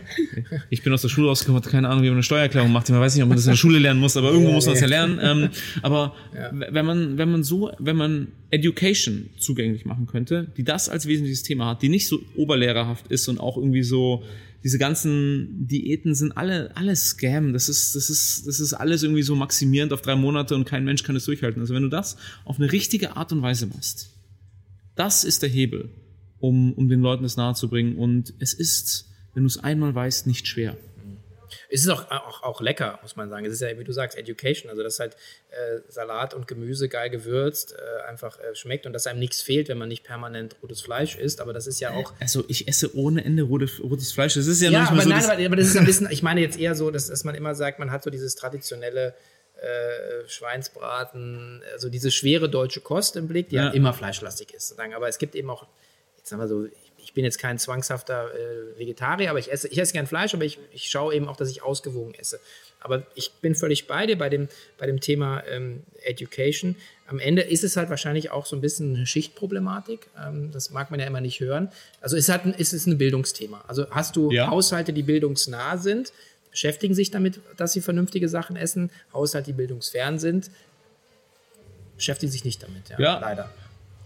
ich bin aus der Schule rausgekommen, hatte keine Ahnung, wie man eine Steuererklärung macht. Man weiß nicht, ob man das in der Schule lernen muss, aber irgendwo ja, muss man es ja lernen. Ähm, aber ja. wenn man, wenn man so, wenn man Education zugänglich machen könnte, die das als wesentliches Thema hat, die nicht so oberlehrerhaft ist und auch irgendwie so diese ganzen Diäten sind alle, alle Scam. Das ist, das ist, das ist alles irgendwie so maximierend auf drei Monate und kein Mensch kann es durchhalten. Also wenn du das auf eine richtige Art und Weise machst, das ist der Hebel, um, um den Leuten es nahezubringen. Und es ist, wenn du es einmal weißt, nicht schwer. Es ist auch, auch, auch lecker, muss man sagen. Es ist ja, wie du sagst, Education. Also, dass halt äh, Salat und Gemüse geil gewürzt äh, einfach äh, schmeckt und dass einem nichts fehlt, wenn man nicht permanent rotes Fleisch isst. Aber das ist ja auch. Also, ich esse ohne Ende rotes, rotes Fleisch. Das ist ja, ja noch aber so nein, aber, aber das ist ein bisschen, ich meine jetzt eher so, dass, dass man immer sagt, man hat so dieses traditionelle. Äh, Schweinsbraten, also diese schwere deutsche Kost im Blick, die ja. halt immer fleischlastig ist. Aber es gibt eben auch, jetzt sagen wir so, ich bin jetzt kein zwangshafter äh, Vegetarier, aber ich esse, ich esse gern Fleisch, aber ich, ich schaue eben auch, dass ich ausgewogen esse. Aber ich bin völlig bei dir bei dem, bei dem Thema ähm, Education. Am Ende ist es halt wahrscheinlich auch so ein bisschen eine Schichtproblematik. Ähm, das mag man ja immer nicht hören. Also es, hat, es ist ein Bildungsthema. Also hast du ja. Haushalte, die bildungsnah sind, beschäftigen sich damit, dass sie vernünftige Sachen essen. Haushalte, die bildungsfern sind, beschäftigen sich nicht damit. Ja, ja. leider.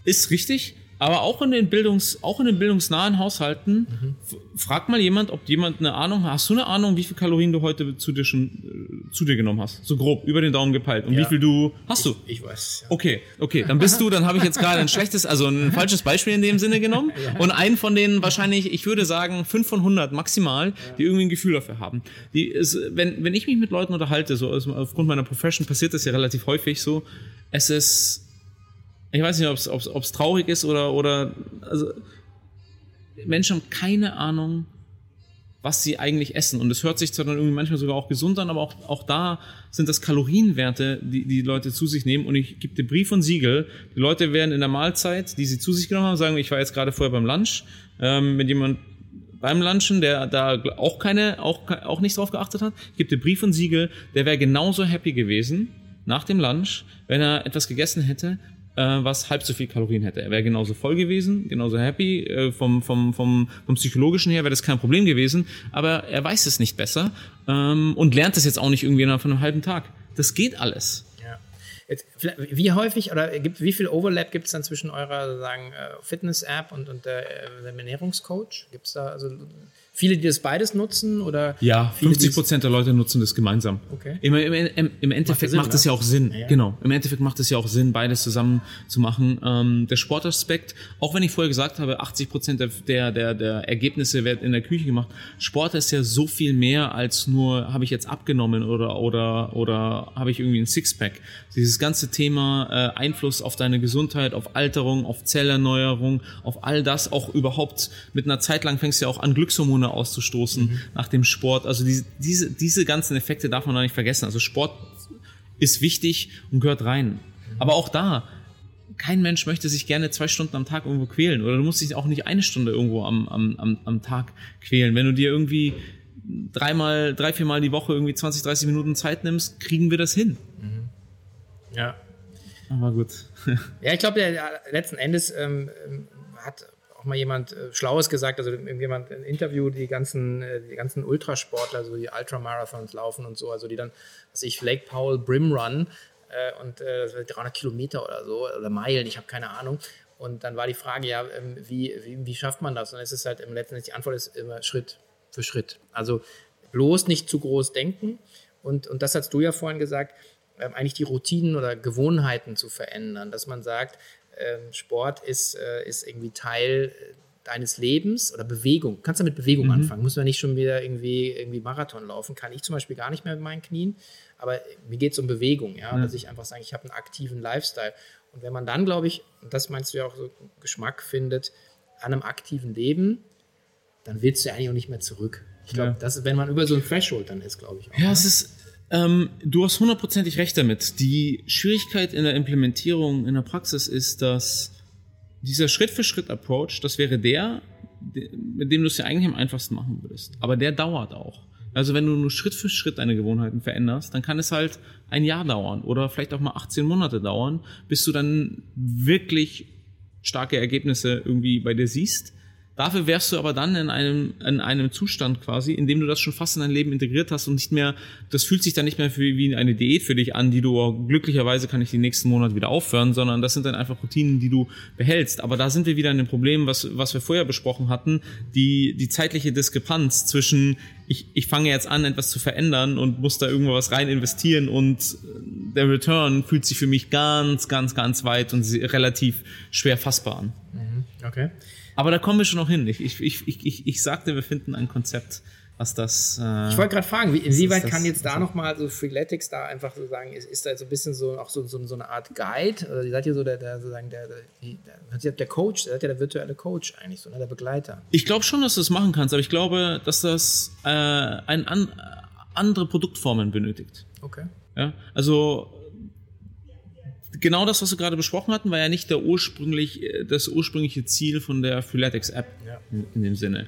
Ist richtig. Aber auch in den Bildungs, auch in den bildungsnahen Haushalten, mhm. frag mal jemand, ob jemand eine Ahnung, hast du eine Ahnung, wie viel Kalorien du heute zu dir schon, äh, zu dir genommen hast? So grob, über den Daumen gepeilt. Und ja. wie viel du, hast du? Ich weiß. Ja. Okay, okay, dann bist du, dann habe ich jetzt gerade ein schlechtes, also ein falsches Beispiel in dem Sinne genommen. Ja. Und einen von denen wahrscheinlich, ich würde sagen, 5 von 100 maximal, die irgendwie ein Gefühl dafür haben. Die ist, wenn, wenn ich mich mit Leuten unterhalte, so aufgrund meiner Profession passiert das ja relativ häufig so, es ist, ich weiß nicht, ob es traurig ist oder, oder also Menschen haben keine Ahnung, was sie eigentlich essen. Und es hört sich zwar dann irgendwie manchmal sogar auch gesund an, aber auch, auch da sind das Kalorienwerte, die die Leute zu sich nehmen. Und ich gebe dir Brief und Siegel. Die Leute werden in der Mahlzeit, die sie zu sich genommen haben, sagen, ich war jetzt gerade vorher beim Lunch, ähm, mit jemand beim Lunchen, der da auch keine, auch, auch nicht drauf geachtet hat, ich gebe dir Brief und Siegel, der wäre genauso happy gewesen nach dem Lunch, wenn er etwas gegessen hätte, was halb so viel Kalorien hätte. Er wäre genauso voll gewesen, genauso happy. Äh, vom, vom, vom, vom psychologischen her wäre das kein Problem gewesen, aber er weiß es nicht besser ähm, und lernt es jetzt auch nicht irgendwie innerhalb von einem halben Tag. Das geht alles. Jetzt, wie häufig oder gibt, wie viel Overlap gibt es dann zwischen eurer äh, Fitness-App und, und der, äh, dem Ernährungscoach? Gibt es da also viele, die das beides nutzen? Oder ja, viele, 50 Prozent der Leute nutzen das gemeinsam. Okay. Im, im, im Endeffekt macht es ja auch Sinn. Ja, ja. Genau. Im Endeffekt macht es ja auch Sinn, beides zusammen zu machen. Ähm, der Sportaspekt, auch wenn ich vorher gesagt habe, 80 Prozent der, der, der Ergebnisse werden in der Küche gemacht. Sport ist ja so viel mehr als nur, habe ich jetzt abgenommen oder, oder, oder habe ich irgendwie ein Sixpack. Dieses ganze Thema äh, Einfluss auf deine Gesundheit, auf Alterung, auf Zellerneuerung, auf all das, auch überhaupt mit einer Zeit lang fängst du ja auch an Glückshormone Hormone auszustoßen mhm. nach dem Sport. Also diese, diese, diese ganzen Effekte darf man da nicht vergessen. Also Sport ist wichtig und gehört rein. Mhm. Aber auch da, kein Mensch möchte sich gerne zwei Stunden am Tag irgendwo quälen. Oder du musst dich auch nicht eine Stunde irgendwo am, am, am, am Tag quälen. Wenn du dir irgendwie dreimal, drei, viermal die Woche irgendwie 20, 30 Minuten Zeit nimmst, kriegen wir das hin. Mhm. Ja. Aber gut. ja, ich glaube, letzten Endes ähm, ähm hat auch mal jemand äh, Schlaues gesagt, also jemand ein Interview, die ganzen, äh, die ganzen Ultrasportler, so die Ultramarathons laufen und so, also die dann, was ich, Lake Powell Brim Run äh, und äh, 300 Kilometer oder so, oder Meilen, ich habe keine Ahnung. Und dann war die Frage, ja, ähm, wie, wie, wie schafft man das? Und es ist halt im letzten die Antwort ist immer Schritt für Schritt. Also bloß nicht zu groß denken. Und, und das hast du ja vorhin gesagt, ähm, eigentlich die Routinen oder Gewohnheiten zu verändern, dass man sagt, Sport ist, äh, ist irgendwie Teil äh, deines Lebens oder Bewegung. Du kannst ja mit Bewegung mhm. anfangen. Muss man nicht schon wieder irgendwie, irgendwie Marathon laufen. Kann ich zum Beispiel gar nicht mehr mit meinen Knien. Aber mir geht es um Bewegung, ja, mhm. dass ich einfach sage, ich habe einen aktiven Lifestyle. Und wenn man dann, glaube ich, und das meinst du ja auch so, Geschmack findet an einem aktiven Leben, dann willst du ja eigentlich auch nicht mehr zurück. Ich glaube, ja. das ist, wenn man über so ein Threshold dann ist, glaube ich. Auch, ja, ne? es ist, ähm, du hast hundertprozentig recht damit. Die Schwierigkeit in der Implementierung in der Praxis ist, dass dieser Schritt-für-Schritt-Approach, das wäre der, mit dem du es ja eigentlich am einfachsten machen würdest. Aber der dauert auch. Also wenn du nur Schritt für Schritt deine Gewohnheiten veränderst, dann kann es halt ein Jahr dauern oder vielleicht auch mal 18 Monate dauern, bis du dann wirklich starke Ergebnisse irgendwie bei dir siehst. Dafür wärst du aber dann in einem, in einem Zustand quasi, in dem du das schon fast in dein Leben integriert hast und nicht mehr, das fühlt sich dann nicht mehr für, wie eine Diät für dich an, die du glücklicherweise kann ich die nächsten Monate wieder aufhören, sondern das sind dann einfach Routinen, die du behältst. Aber da sind wir wieder in dem Problem, was, was wir vorher besprochen hatten, die, die zeitliche Diskrepanz zwischen, ich, ich fange jetzt an, etwas zu verändern und muss da irgendwo was rein investieren und der Return fühlt sich für mich ganz, ganz, ganz weit und relativ schwer fassbar an. Mhm. Okay. Aber da kommen wir schon noch hin. Ich, ich, ich, ich, ich sagte, wir finden ein Konzept, was das. Äh, ich wollte gerade fragen, wie, inwieweit kann jetzt da nochmal so Freeletics da einfach so sagen, ist, ist da so ein bisschen so auch so, so, so eine Art Guide? Oder seid ihr so der, der sozusagen der, der, der Coach, seid ihr der virtuelle Coach eigentlich, so, ne, der Begleiter? Ich glaube schon, dass du das machen kannst, aber ich glaube, dass das äh, ein an, andere Produktformen benötigt. Okay. Ja, also genau das, was wir gerade besprochen hatten, war ja nicht der ursprünglich, äh, das ursprüngliche Ziel von der Freeletics App ja. in, dem Sinne.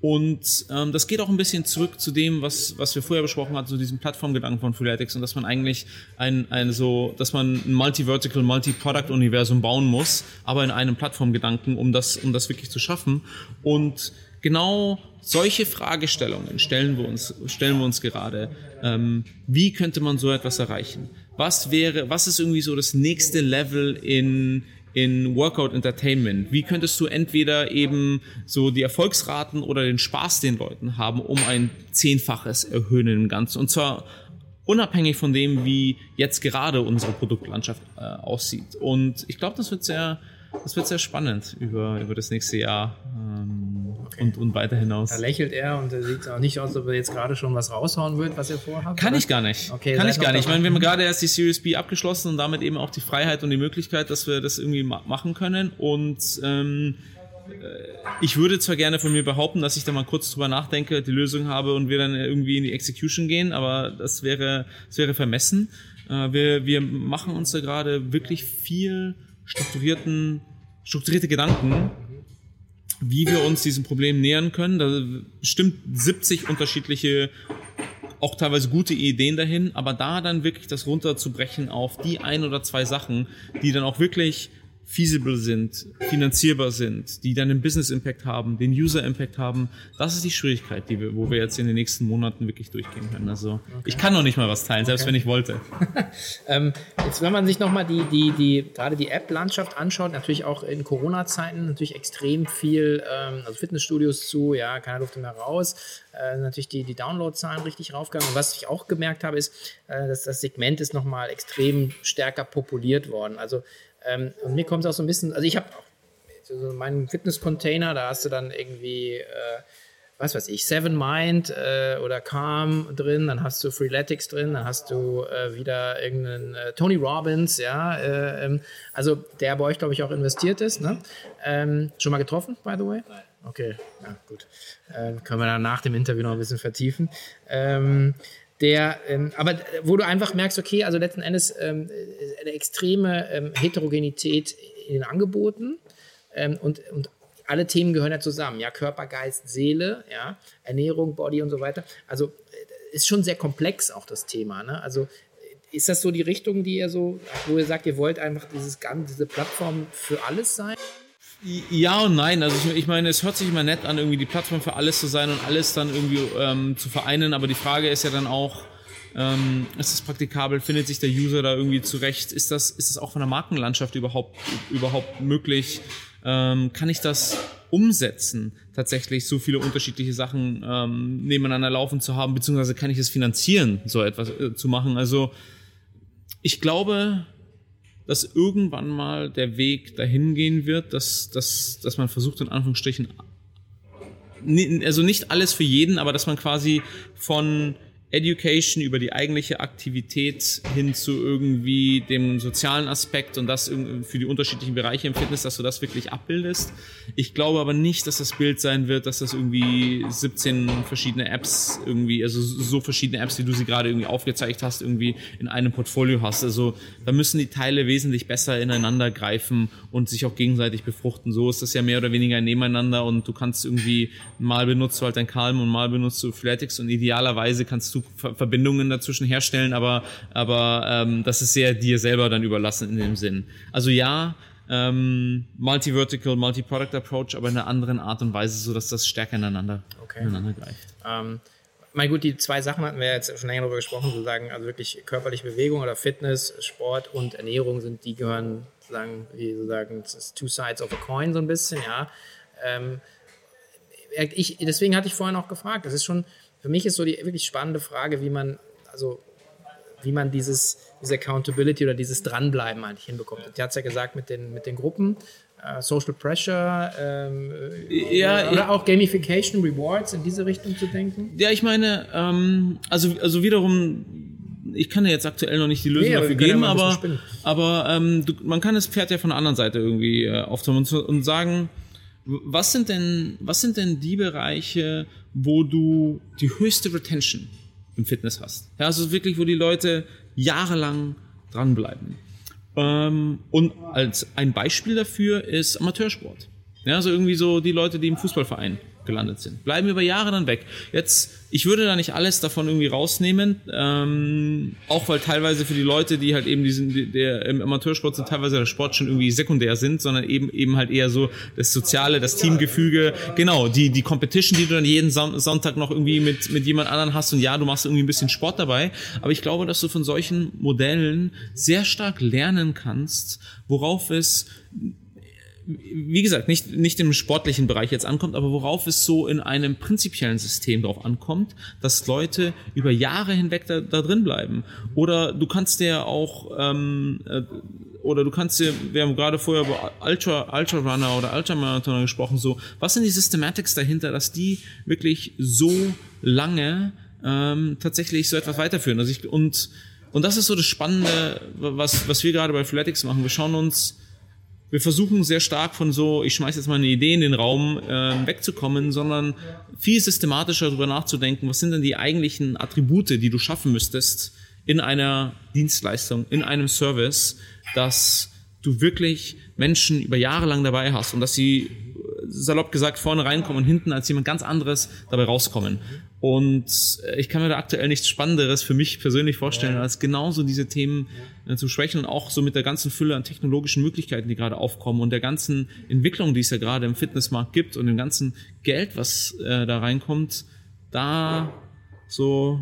Und ähm, das geht auch ein bisschen zurück zu dem, was, was wir vorher besprochen hatten, zu diesem Plattformgedanken von Freeletics und dass man eigentlich ein, ein so, dass man ein Multi-Vertical, Multi-Product-Universum bauen muss, aber in einem Plattformgedanken, um das, um das wirklich zu schaffen. Und genau solche Fragestellungen stellen wir uns, stellen wir uns gerade. Ähm, wie könnte man so etwas erreichen? Was wäre, was ist irgendwie so das nächste Level in, in Workout Entertainment? Wie könntest du entweder eben so die Erfolgsraten oder den Spaß den Leuten haben, um ein Zehnfaches erhöhen im Ganzen? Und zwar unabhängig von dem, wie jetzt gerade unsere Produktlandschaft äh, aussieht. Und ich glaube, das wird sehr, das wird sehr spannend über, über das nächste Jahr ähm, okay. und, und weiter hinaus. Da lächelt er und er sieht auch nicht aus, als ob er jetzt gerade schon was raushauen wird, was er vorhat. Kann oder? ich gar nicht. Okay, Kann ich gar nicht. Ich meine, wir haben gerade erst die Series B abgeschlossen und damit eben auch die Freiheit und die Möglichkeit, dass wir das irgendwie ma machen können. Und ähm, äh, ich würde zwar gerne von mir behaupten, dass ich da mal kurz drüber nachdenke, die Lösung habe und wir dann irgendwie in die Execution gehen, aber das wäre, das wäre vermessen. Äh, wir, wir machen uns da gerade wirklich viel strukturierten, strukturierte Gedanken, wie wir uns diesem Problem nähern können. Da bestimmt 70 unterschiedliche, auch teilweise gute Ideen dahin, aber da dann wirklich das runterzubrechen auf die ein oder zwei Sachen, die dann auch wirklich feasible sind, finanzierbar sind, die dann einen Business Impact haben, den User Impact haben. Das ist die Schwierigkeit, die wir, wo wir jetzt in den nächsten Monaten wirklich durchgehen können. Also okay. ich kann noch nicht mal was teilen, selbst okay. wenn ich wollte. ähm, jetzt, wenn man sich nochmal die, die, die, gerade die App-Landschaft anschaut, natürlich auch in Corona-Zeiten natürlich extrem viel, ähm, also Fitnessstudios zu, ja, keiner durfte mehr raus, äh, natürlich die, die Download-Zahlen richtig raufgegangen. Und was ich auch gemerkt habe, ist, äh, dass das Segment ist nochmal extrem stärker populiert worden. Also ähm, und mir kommt es auch so ein bisschen, also ich habe so meinen Fitness-Container, da hast du dann irgendwie, äh, was weiß ich, Seven Mind äh, oder Calm drin, dann hast du Freeletics drin, dann hast du äh, wieder irgendeinen äh, Tony Robbins, ja, äh, ähm, also der bei euch, glaube ich, auch investiert ist, ne? Ähm, schon mal getroffen, by the way? Nein. Okay, ja, gut. Ähm, können wir dann nach dem Interview noch ein bisschen vertiefen. Ähm, der, ähm, aber wo du einfach merkst, okay, also letzten Endes ähm, eine extreme ähm, Heterogenität in den Angeboten ähm, und, und alle Themen gehören ja zusammen, ja, Körper, Geist, Seele, ja, Ernährung, Body und so weiter. Also äh, ist schon sehr komplex auch das Thema, ne? Also ist das so die Richtung, die ihr so, wo ihr sagt, ihr wollt einfach dieses diese Plattform für alles sein? Ja und nein. Also ich, ich, meine, es hört sich immer nett an, irgendwie die Plattform für alles zu sein und alles dann irgendwie ähm, zu vereinen. Aber die Frage ist ja dann auch, ähm, ist es praktikabel? Findet sich der User da irgendwie zurecht? Ist das, ist das auch von der Markenlandschaft überhaupt, überhaupt möglich? Ähm, kann ich das umsetzen, tatsächlich so viele unterschiedliche Sachen ähm, nebeneinander laufen zu haben? Beziehungsweise kann ich es finanzieren, so etwas äh, zu machen? Also ich glaube, dass irgendwann mal der Weg dahin gehen wird, dass, dass, dass man versucht, in Anführungsstrichen, also nicht alles für jeden, aber dass man quasi von Education über die eigentliche Aktivität hin zu irgendwie dem sozialen Aspekt und das für die unterschiedlichen Bereiche im Fitness, dass du das wirklich abbildest. Ich glaube aber nicht, dass das Bild sein wird, dass das irgendwie 17 verschiedene Apps irgendwie, also so verschiedene Apps, wie du sie gerade irgendwie aufgezeigt hast, irgendwie in einem Portfolio hast. Also da müssen die Teile wesentlich besser ineinander greifen und sich auch gegenseitig befruchten. So ist das ja mehr oder weniger nebeneinander und du kannst irgendwie mal benutzt du halt dein Calm und mal benutzt du Athletics und idealerweise kannst du Verbindungen dazwischen herstellen, aber, aber ähm, das ist sehr dir selber dann überlassen in dem Sinn. Also ja, ähm, Multi-Vertical, Multi-Product Approach, aber in einer anderen Art und Weise, so dass das stärker ineinander, okay. ineinander greift. Ähm, mein gut, die zwei Sachen hatten wir jetzt schon länger darüber gesprochen, sozusagen, also wirklich körperliche Bewegung oder Fitness, Sport und Ernährung sind, die gehören sozusagen, wie sozusagen, two sides of a coin so ein bisschen, ja. Ähm, ich, deswegen hatte ich vorhin auch gefragt, das ist schon, für mich ist so die wirklich spannende Frage, wie man, also wie man dieses, diese Accountability oder dieses Dranbleiben eigentlich hinbekommt. Du hast ja gesagt mit den, mit den Gruppen, uh, Social Pressure ähm, ja, oder auch Gamification, Rewards in diese Richtung zu denken? Ja, ich meine, ähm, also, also wiederum, ich kann ja jetzt aktuell noch nicht die Lösung nee, dafür geben, ja aber, aber ähm, du, man kann das Pferd ja von der anderen Seite irgendwie äh, auftun und, und sagen, was sind denn, was sind denn die Bereiche, wo du die höchste Retention im Fitness hast? Ja, also wirklich, wo die Leute jahrelang dranbleiben. Ähm, und als ein Beispiel dafür ist Amateursport. Ja, also irgendwie so die Leute, die im Fußballverein gelandet sind. Bleiben über Jahre dann weg. Jetzt, ich würde da nicht alles davon irgendwie rausnehmen, ähm, auch weil teilweise für die Leute, die halt eben diesen, der im Amateursport sind, teilweise der Sport schon irgendwie sekundär sind, sondern eben eben halt eher so das Soziale, das Teamgefüge, genau, die, die Competition, die du dann jeden Sonntag noch irgendwie mit, mit jemand anderen hast und ja, du machst irgendwie ein bisschen Sport dabei, aber ich glaube, dass du von solchen Modellen sehr stark lernen kannst, worauf es wie gesagt, nicht, nicht im sportlichen Bereich jetzt ankommt, aber worauf es so in einem prinzipiellen System drauf ankommt, dass Leute über Jahre hinweg da, da drin bleiben. Oder du kannst dir auch, ähm, äh, oder du kannst dir, wir haben gerade vorher über Ultra, Ultra Runner oder Ultramarathoner gesprochen, so, was sind die Systematics dahinter, dass die wirklich so lange ähm, tatsächlich so etwas weiterführen? Also ich, und, und das ist so das Spannende, was, was wir gerade bei Athletics machen. Wir schauen uns wir versuchen sehr stark von so, ich schmeiß jetzt mal eine Idee in den Raum, äh, wegzukommen, sondern viel systematischer darüber nachzudenken, was sind denn die eigentlichen Attribute, die du schaffen müsstest in einer Dienstleistung, in einem Service, dass du wirklich Menschen über Jahre lang dabei hast und dass sie salopp gesagt vorne reinkommen und hinten als jemand ganz anderes dabei rauskommen. Und äh, ich kann mir da aktuell nichts Spannenderes für mich persönlich vorstellen, als genauso diese Themen. Äh, zu sprechen und auch so mit der ganzen Fülle an technologischen Möglichkeiten, die gerade aufkommen und der ganzen Entwicklung, die es ja gerade im Fitnessmarkt gibt und dem ganzen Geld, was äh, da reinkommt, da so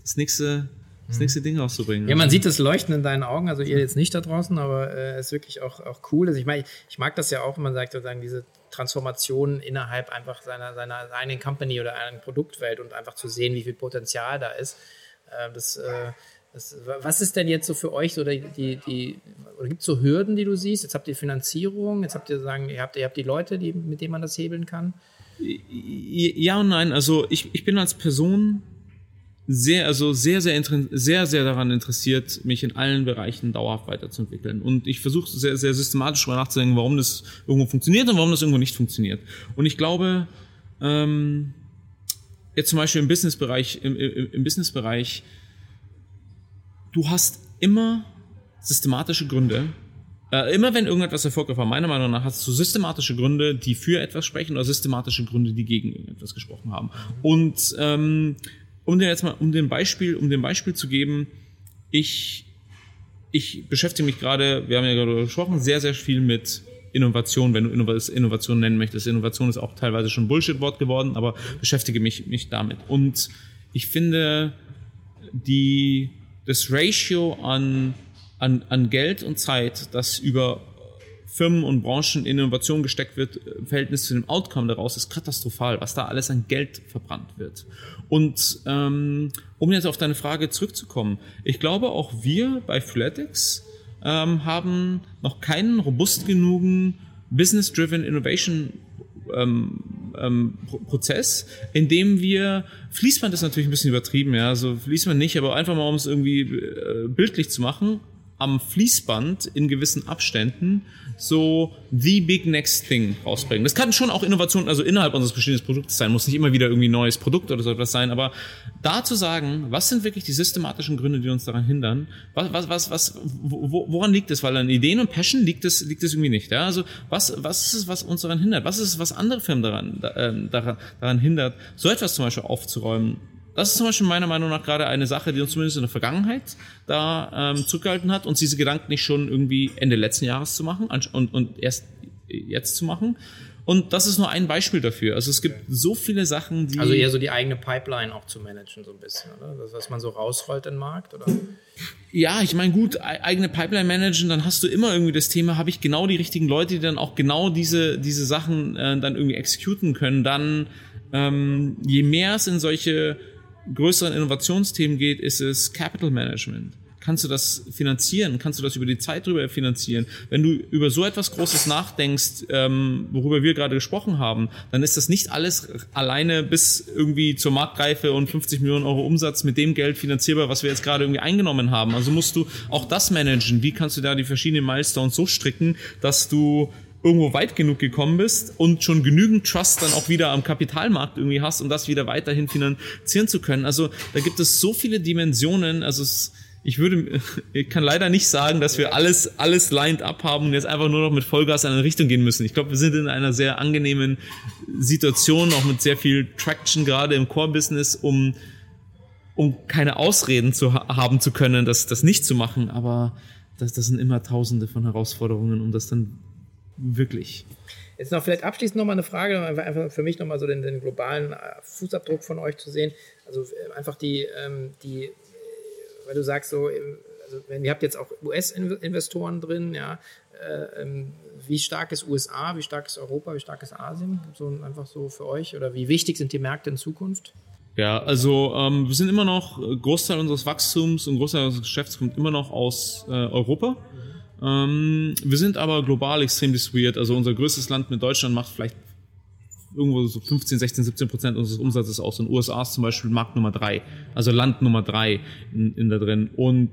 das nächste das nächste Ding rauszubringen. Ja, man sieht das Leuchten in deinen Augen, also ihr jetzt nicht da draußen, aber es äh, ist wirklich auch, auch cool. Also ich meine, ich mag das ja auch, wenn man sagt, sozusagen diese Transformation innerhalb einfach seiner, seiner eigenen Company oder einer Produktwelt und einfach zu sehen, wie viel Potenzial da ist. Äh, das, äh, das, was ist denn jetzt so für euch so die, die, die oder gibt es so Hürden, die du siehst? Jetzt habt ihr Finanzierung, jetzt habt ihr sagen, ihr habt, ihr habt die Leute, die, mit denen man das hebeln kann. Ja und nein. Also ich, ich bin als Person sehr, also sehr, sehr, sehr, sehr daran interessiert, mich in allen Bereichen dauerhaft weiterzuentwickeln. Und ich versuche sehr, sehr systematisch darüber nachzudenken, warum das irgendwo funktioniert und warum das irgendwo nicht funktioniert. Und ich glaube, ähm, jetzt zum Beispiel im Businessbereich, im, im, im Businessbereich, du hast immer systematische Gründe, äh, immer wenn irgendetwas erfolgreich war, meiner Meinung nach, hast du systematische Gründe, die für etwas sprechen oder systematische Gründe, die gegen irgendetwas gesprochen haben. Und ähm, um dir jetzt mal, um dem Beispiel, um dem Beispiel zu geben, ich, ich beschäftige mich gerade, wir haben ja gerade gesprochen, sehr, sehr viel mit Innovation, wenn du Innovation nennen möchtest. Innovation ist auch teilweise schon Bullshit-Wort geworden, aber beschäftige mich, mich damit. Und ich finde, die, das Ratio an, an, an Geld und Zeit, das über Firmen und Branchen in Innovation gesteckt wird, im Verhältnis zu dem Outcome daraus, ist katastrophal, was da alles an Geld verbrannt wird. Und ähm, um jetzt auf deine Frage zurückzukommen, ich glaube auch wir bei Freeletics ähm, haben noch keinen robust genugen Business-Driven Innovation ähm, ähm, Prozess, in dem wir, Fließband ist natürlich ein bisschen übertrieben, ja, also Fließband nicht, aber einfach mal, um es irgendwie äh, bildlich zu machen, am Fließband in gewissen Abständen so the big next thing rausbringen. Das kann schon auch Innovation, also innerhalb unseres bestehenden Produktes sein, muss nicht immer wieder irgendwie ein neues Produkt oder so etwas sein, aber da zu sagen, was sind wirklich die systematischen Gründe, die uns daran hindern? Was, was, was, was, woran liegt es? Weil an Ideen und Passion liegt es, liegt es irgendwie nicht. Ja? Also was, was ist es, was uns daran hindert? Was ist es, was andere Firmen daran, äh, daran, daran hindert, so etwas zum Beispiel aufzuräumen? Das ist zum Beispiel meiner Meinung nach gerade eine Sache, die uns zumindest in der Vergangenheit da ähm, zurückgehalten hat, uns diese Gedanken nicht schon irgendwie Ende letzten Jahres zu machen und, und erst jetzt zu machen. Und das ist nur ein Beispiel dafür. Also es gibt so viele Sachen, die. Also eher so die eigene Pipeline auch zu managen, so ein bisschen, oder? Das, was man so rausrollt in den Markt, oder? Ja, ich meine, gut, eigene Pipeline managen, dann hast du immer irgendwie das Thema, habe ich genau die richtigen Leute, die dann auch genau diese, diese Sachen äh, dann irgendwie exekuten können. Dann, ähm, je mehr es in solche größeren Innovationsthemen geht, ist es Capital Management. Kannst du das finanzieren? Kannst du das über die Zeit drüber finanzieren? Wenn du über so etwas Großes nachdenkst, ähm, worüber wir gerade gesprochen haben, dann ist das nicht alles alleine bis irgendwie zur Marktreife und 50 Millionen Euro Umsatz mit dem Geld finanzierbar, was wir jetzt gerade irgendwie eingenommen haben. Also musst du auch das managen. Wie kannst du da die verschiedenen Milestones so stricken, dass du irgendwo weit genug gekommen bist und schon genügend Trust dann auch wieder am Kapitalmarkt irgendwie hast, um das wieder weiterhin finanzieren zu können. Also da gibt es so viele Dimensionen. Also es, ich würde, ich kann leider nicht sagen, dass wir alles, alles lined up haben und jetzt einfach nur noch mit Vollgas in eine Richtung gehen müssen. Ich glaube, wir sind in einer sehr angenehmen Situation, auch mit sehr viel Traction gerade im Core-Business, um, um keine Ausreden zu ha haben zu können, das, das nicht zu machen. Aber das, das sind immer tausende von Herausforderungen, um das dann Wirklich. Jetzt noch vielleicht abschließend nochmal eine Frage, einfach für mich nochmal so den, den, globalen äh, Fußabdruck von euch zu sehen. Also äh, einfach die, ähm, die weil du sagst so, also ihr habt jetzt auch US-Investoren drin, ja, äh, ähm, wie stark ist USA, wie stark ist Europa, wie stark ist Asien? So einfach so für euch oder wie wichtig sind die Märkte in Zukunft? Ja, also ähm, wir sind immer noch, Großteil unseres Wachstums und Großteil unseres Geschäfts kommt immer noch aus äh, Europa. Mhm. Ähm, wir sind aber global extrem weird. Also unser größtes Land mit Deutschland macht vielleicht irgendwo so 15, 16, 17 Prozent unseres Umsatzes aus. Den USA ist zum Beispiel Markt Nummer drei, also Land Nummer drei in, in da drin. Und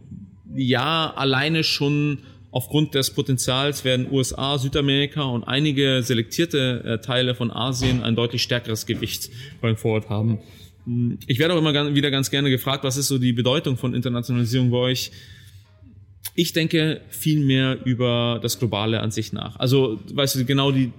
ja, alleine schon aufgrund des Potenzials werden USA, Südamerika und einige selektierte äh, Teile von Asien ein deutlich stärkeres Gewicht beim Forward haben. Ich werde auch immer wieder ganz gerne gefragt, was ist so die Bedeutung von Internationalisierung bei euch? Ich denke viel mehr über das Globale an sich nach. Also, weißt du, genau die,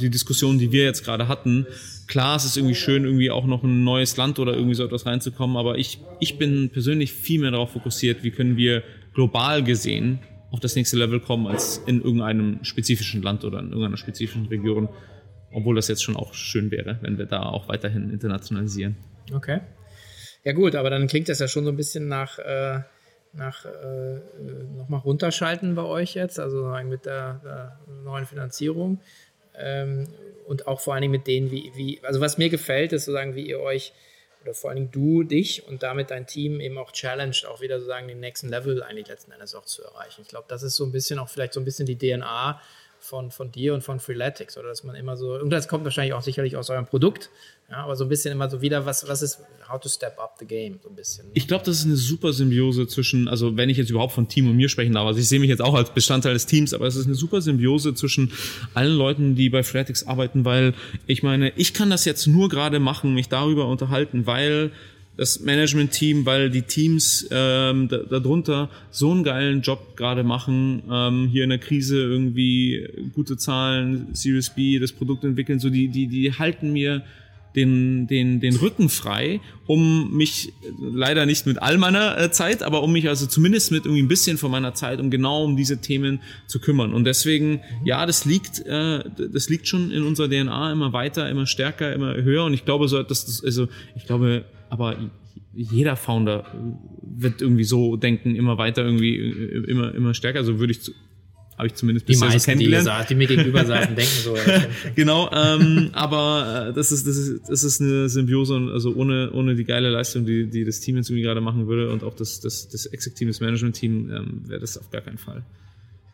die Diskussion, die wir jetzt gerade hatten. Klar, es ist irgendwie schön, irgendwie auch noch ein neues Land oder irgendwie so etwas reinzukommen, aber ich, ich bin persönlich viel mehr darauf fokussiert, wie können wir global gesehen auf das nächste Level kommen, als in irgendeinem spezifischen Land oder in irgendeiner spezifischen Region. Obwohl das jetzt schon auch schön wäre, wenn wir da auch weiterhin internationalisieren. Okay. Ja gut, aber dann klingt das ja schon so ein bisschen nach, äh, nach äh, nochmal runterschalten bei euch jetzt, also mit der, der neuen Finanzierung. Ähm, und auch vor allen Dingen mit denen, wie, wie, also was mir gefällt, ist sozusagen, wie ihr euch, oder vor allen Dingen du, dich und damit dein Team eben auch challenged, auch wieder sozusagen den nächsten Level eigentlich letzten Endes auch zu erreichen. Ich glaube, das ist so ein bisschen auch vielleicht so ein bisschen die DNA von, von dir und von Freeletics oder dass man immer so, und das kommt wahrscheinlich auch sicherlich aus eurem Produkt, ja, aber so ein bisschen immer so wieder, was, was ist, how to step up the game, so ein bisschen. Ich glaube, das ist eine super Symbiose zwischen, also wenn ich jetzt überhaupt von Team und mir sprechen darf, also ich sehe mich jetzt auch als Bestandteil des Teams, aber es ist eine super Symbiose zwischen allen Leuten, die bei Freeletics arbeiten, weil ich meine, ich kann das jetzt nur gerade machen, mich darüber unterhalten, weil das Management-Team, weil die Teams ähm, darunter so einen geilen Job gerade machen, ähm, hier in der Krise irgendwie gute Zahlen, Series B, das Produkt entwickeln, so die, die, die halten mir den, den, den Rücken frei, um mich leider nicht mit all meiner äh, Zeit, aber um mich also zumindest mit irgendwie ein bisschen von meiner Zeit, um genau um diese Themen zu kümmern. Und deswegen, ja, das liegt, äh, das liegt schon in unserer DNA immer weiter, immer stärker, immer höher. Und ich glaube, so, dass das, also ich glaube, aber jeder Founder wird irgendwie so denken, immer weiter, irgendwie immer, immer stärker. So würde ich zu, habe ich zumindest die meisten, so kennengelernt. Die, die mir gegenüber saßen, denken so. genau, ähm, aber äh, das ist das ist das ist eine Symbiose und also ohne ohne die geile Leistung, die die das Team jetzt irgendwie gerade machen würde und auch das das das das Management-Team, ähm, wäre das auf gar keinen Fall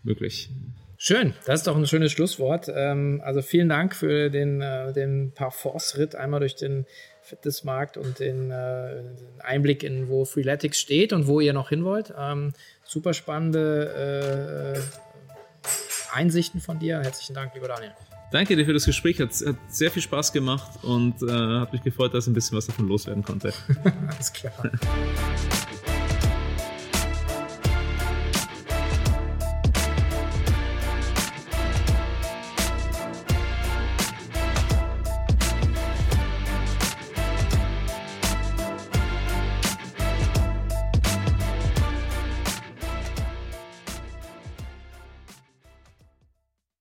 möglich. Schön, das ist doch ein schönes Schlusswort. Ähm, also vielen Dank für den, äh, den Parforce-Ritt einmal durch den Fitnessmarkt und den, äh, den, Einblick in, wo Freeletics steht und wo ihr noch hin wollt. Ähm, super spannende äh, Einsichten von dir. Herzlichen Dank, lieber Daniel. Danke dir für das Gespräch. Hat, hat sehr viel Spaß gemacht und äh, hat mich gefreut, dass ein bisschen was davon loswerden konnte. Alles klar.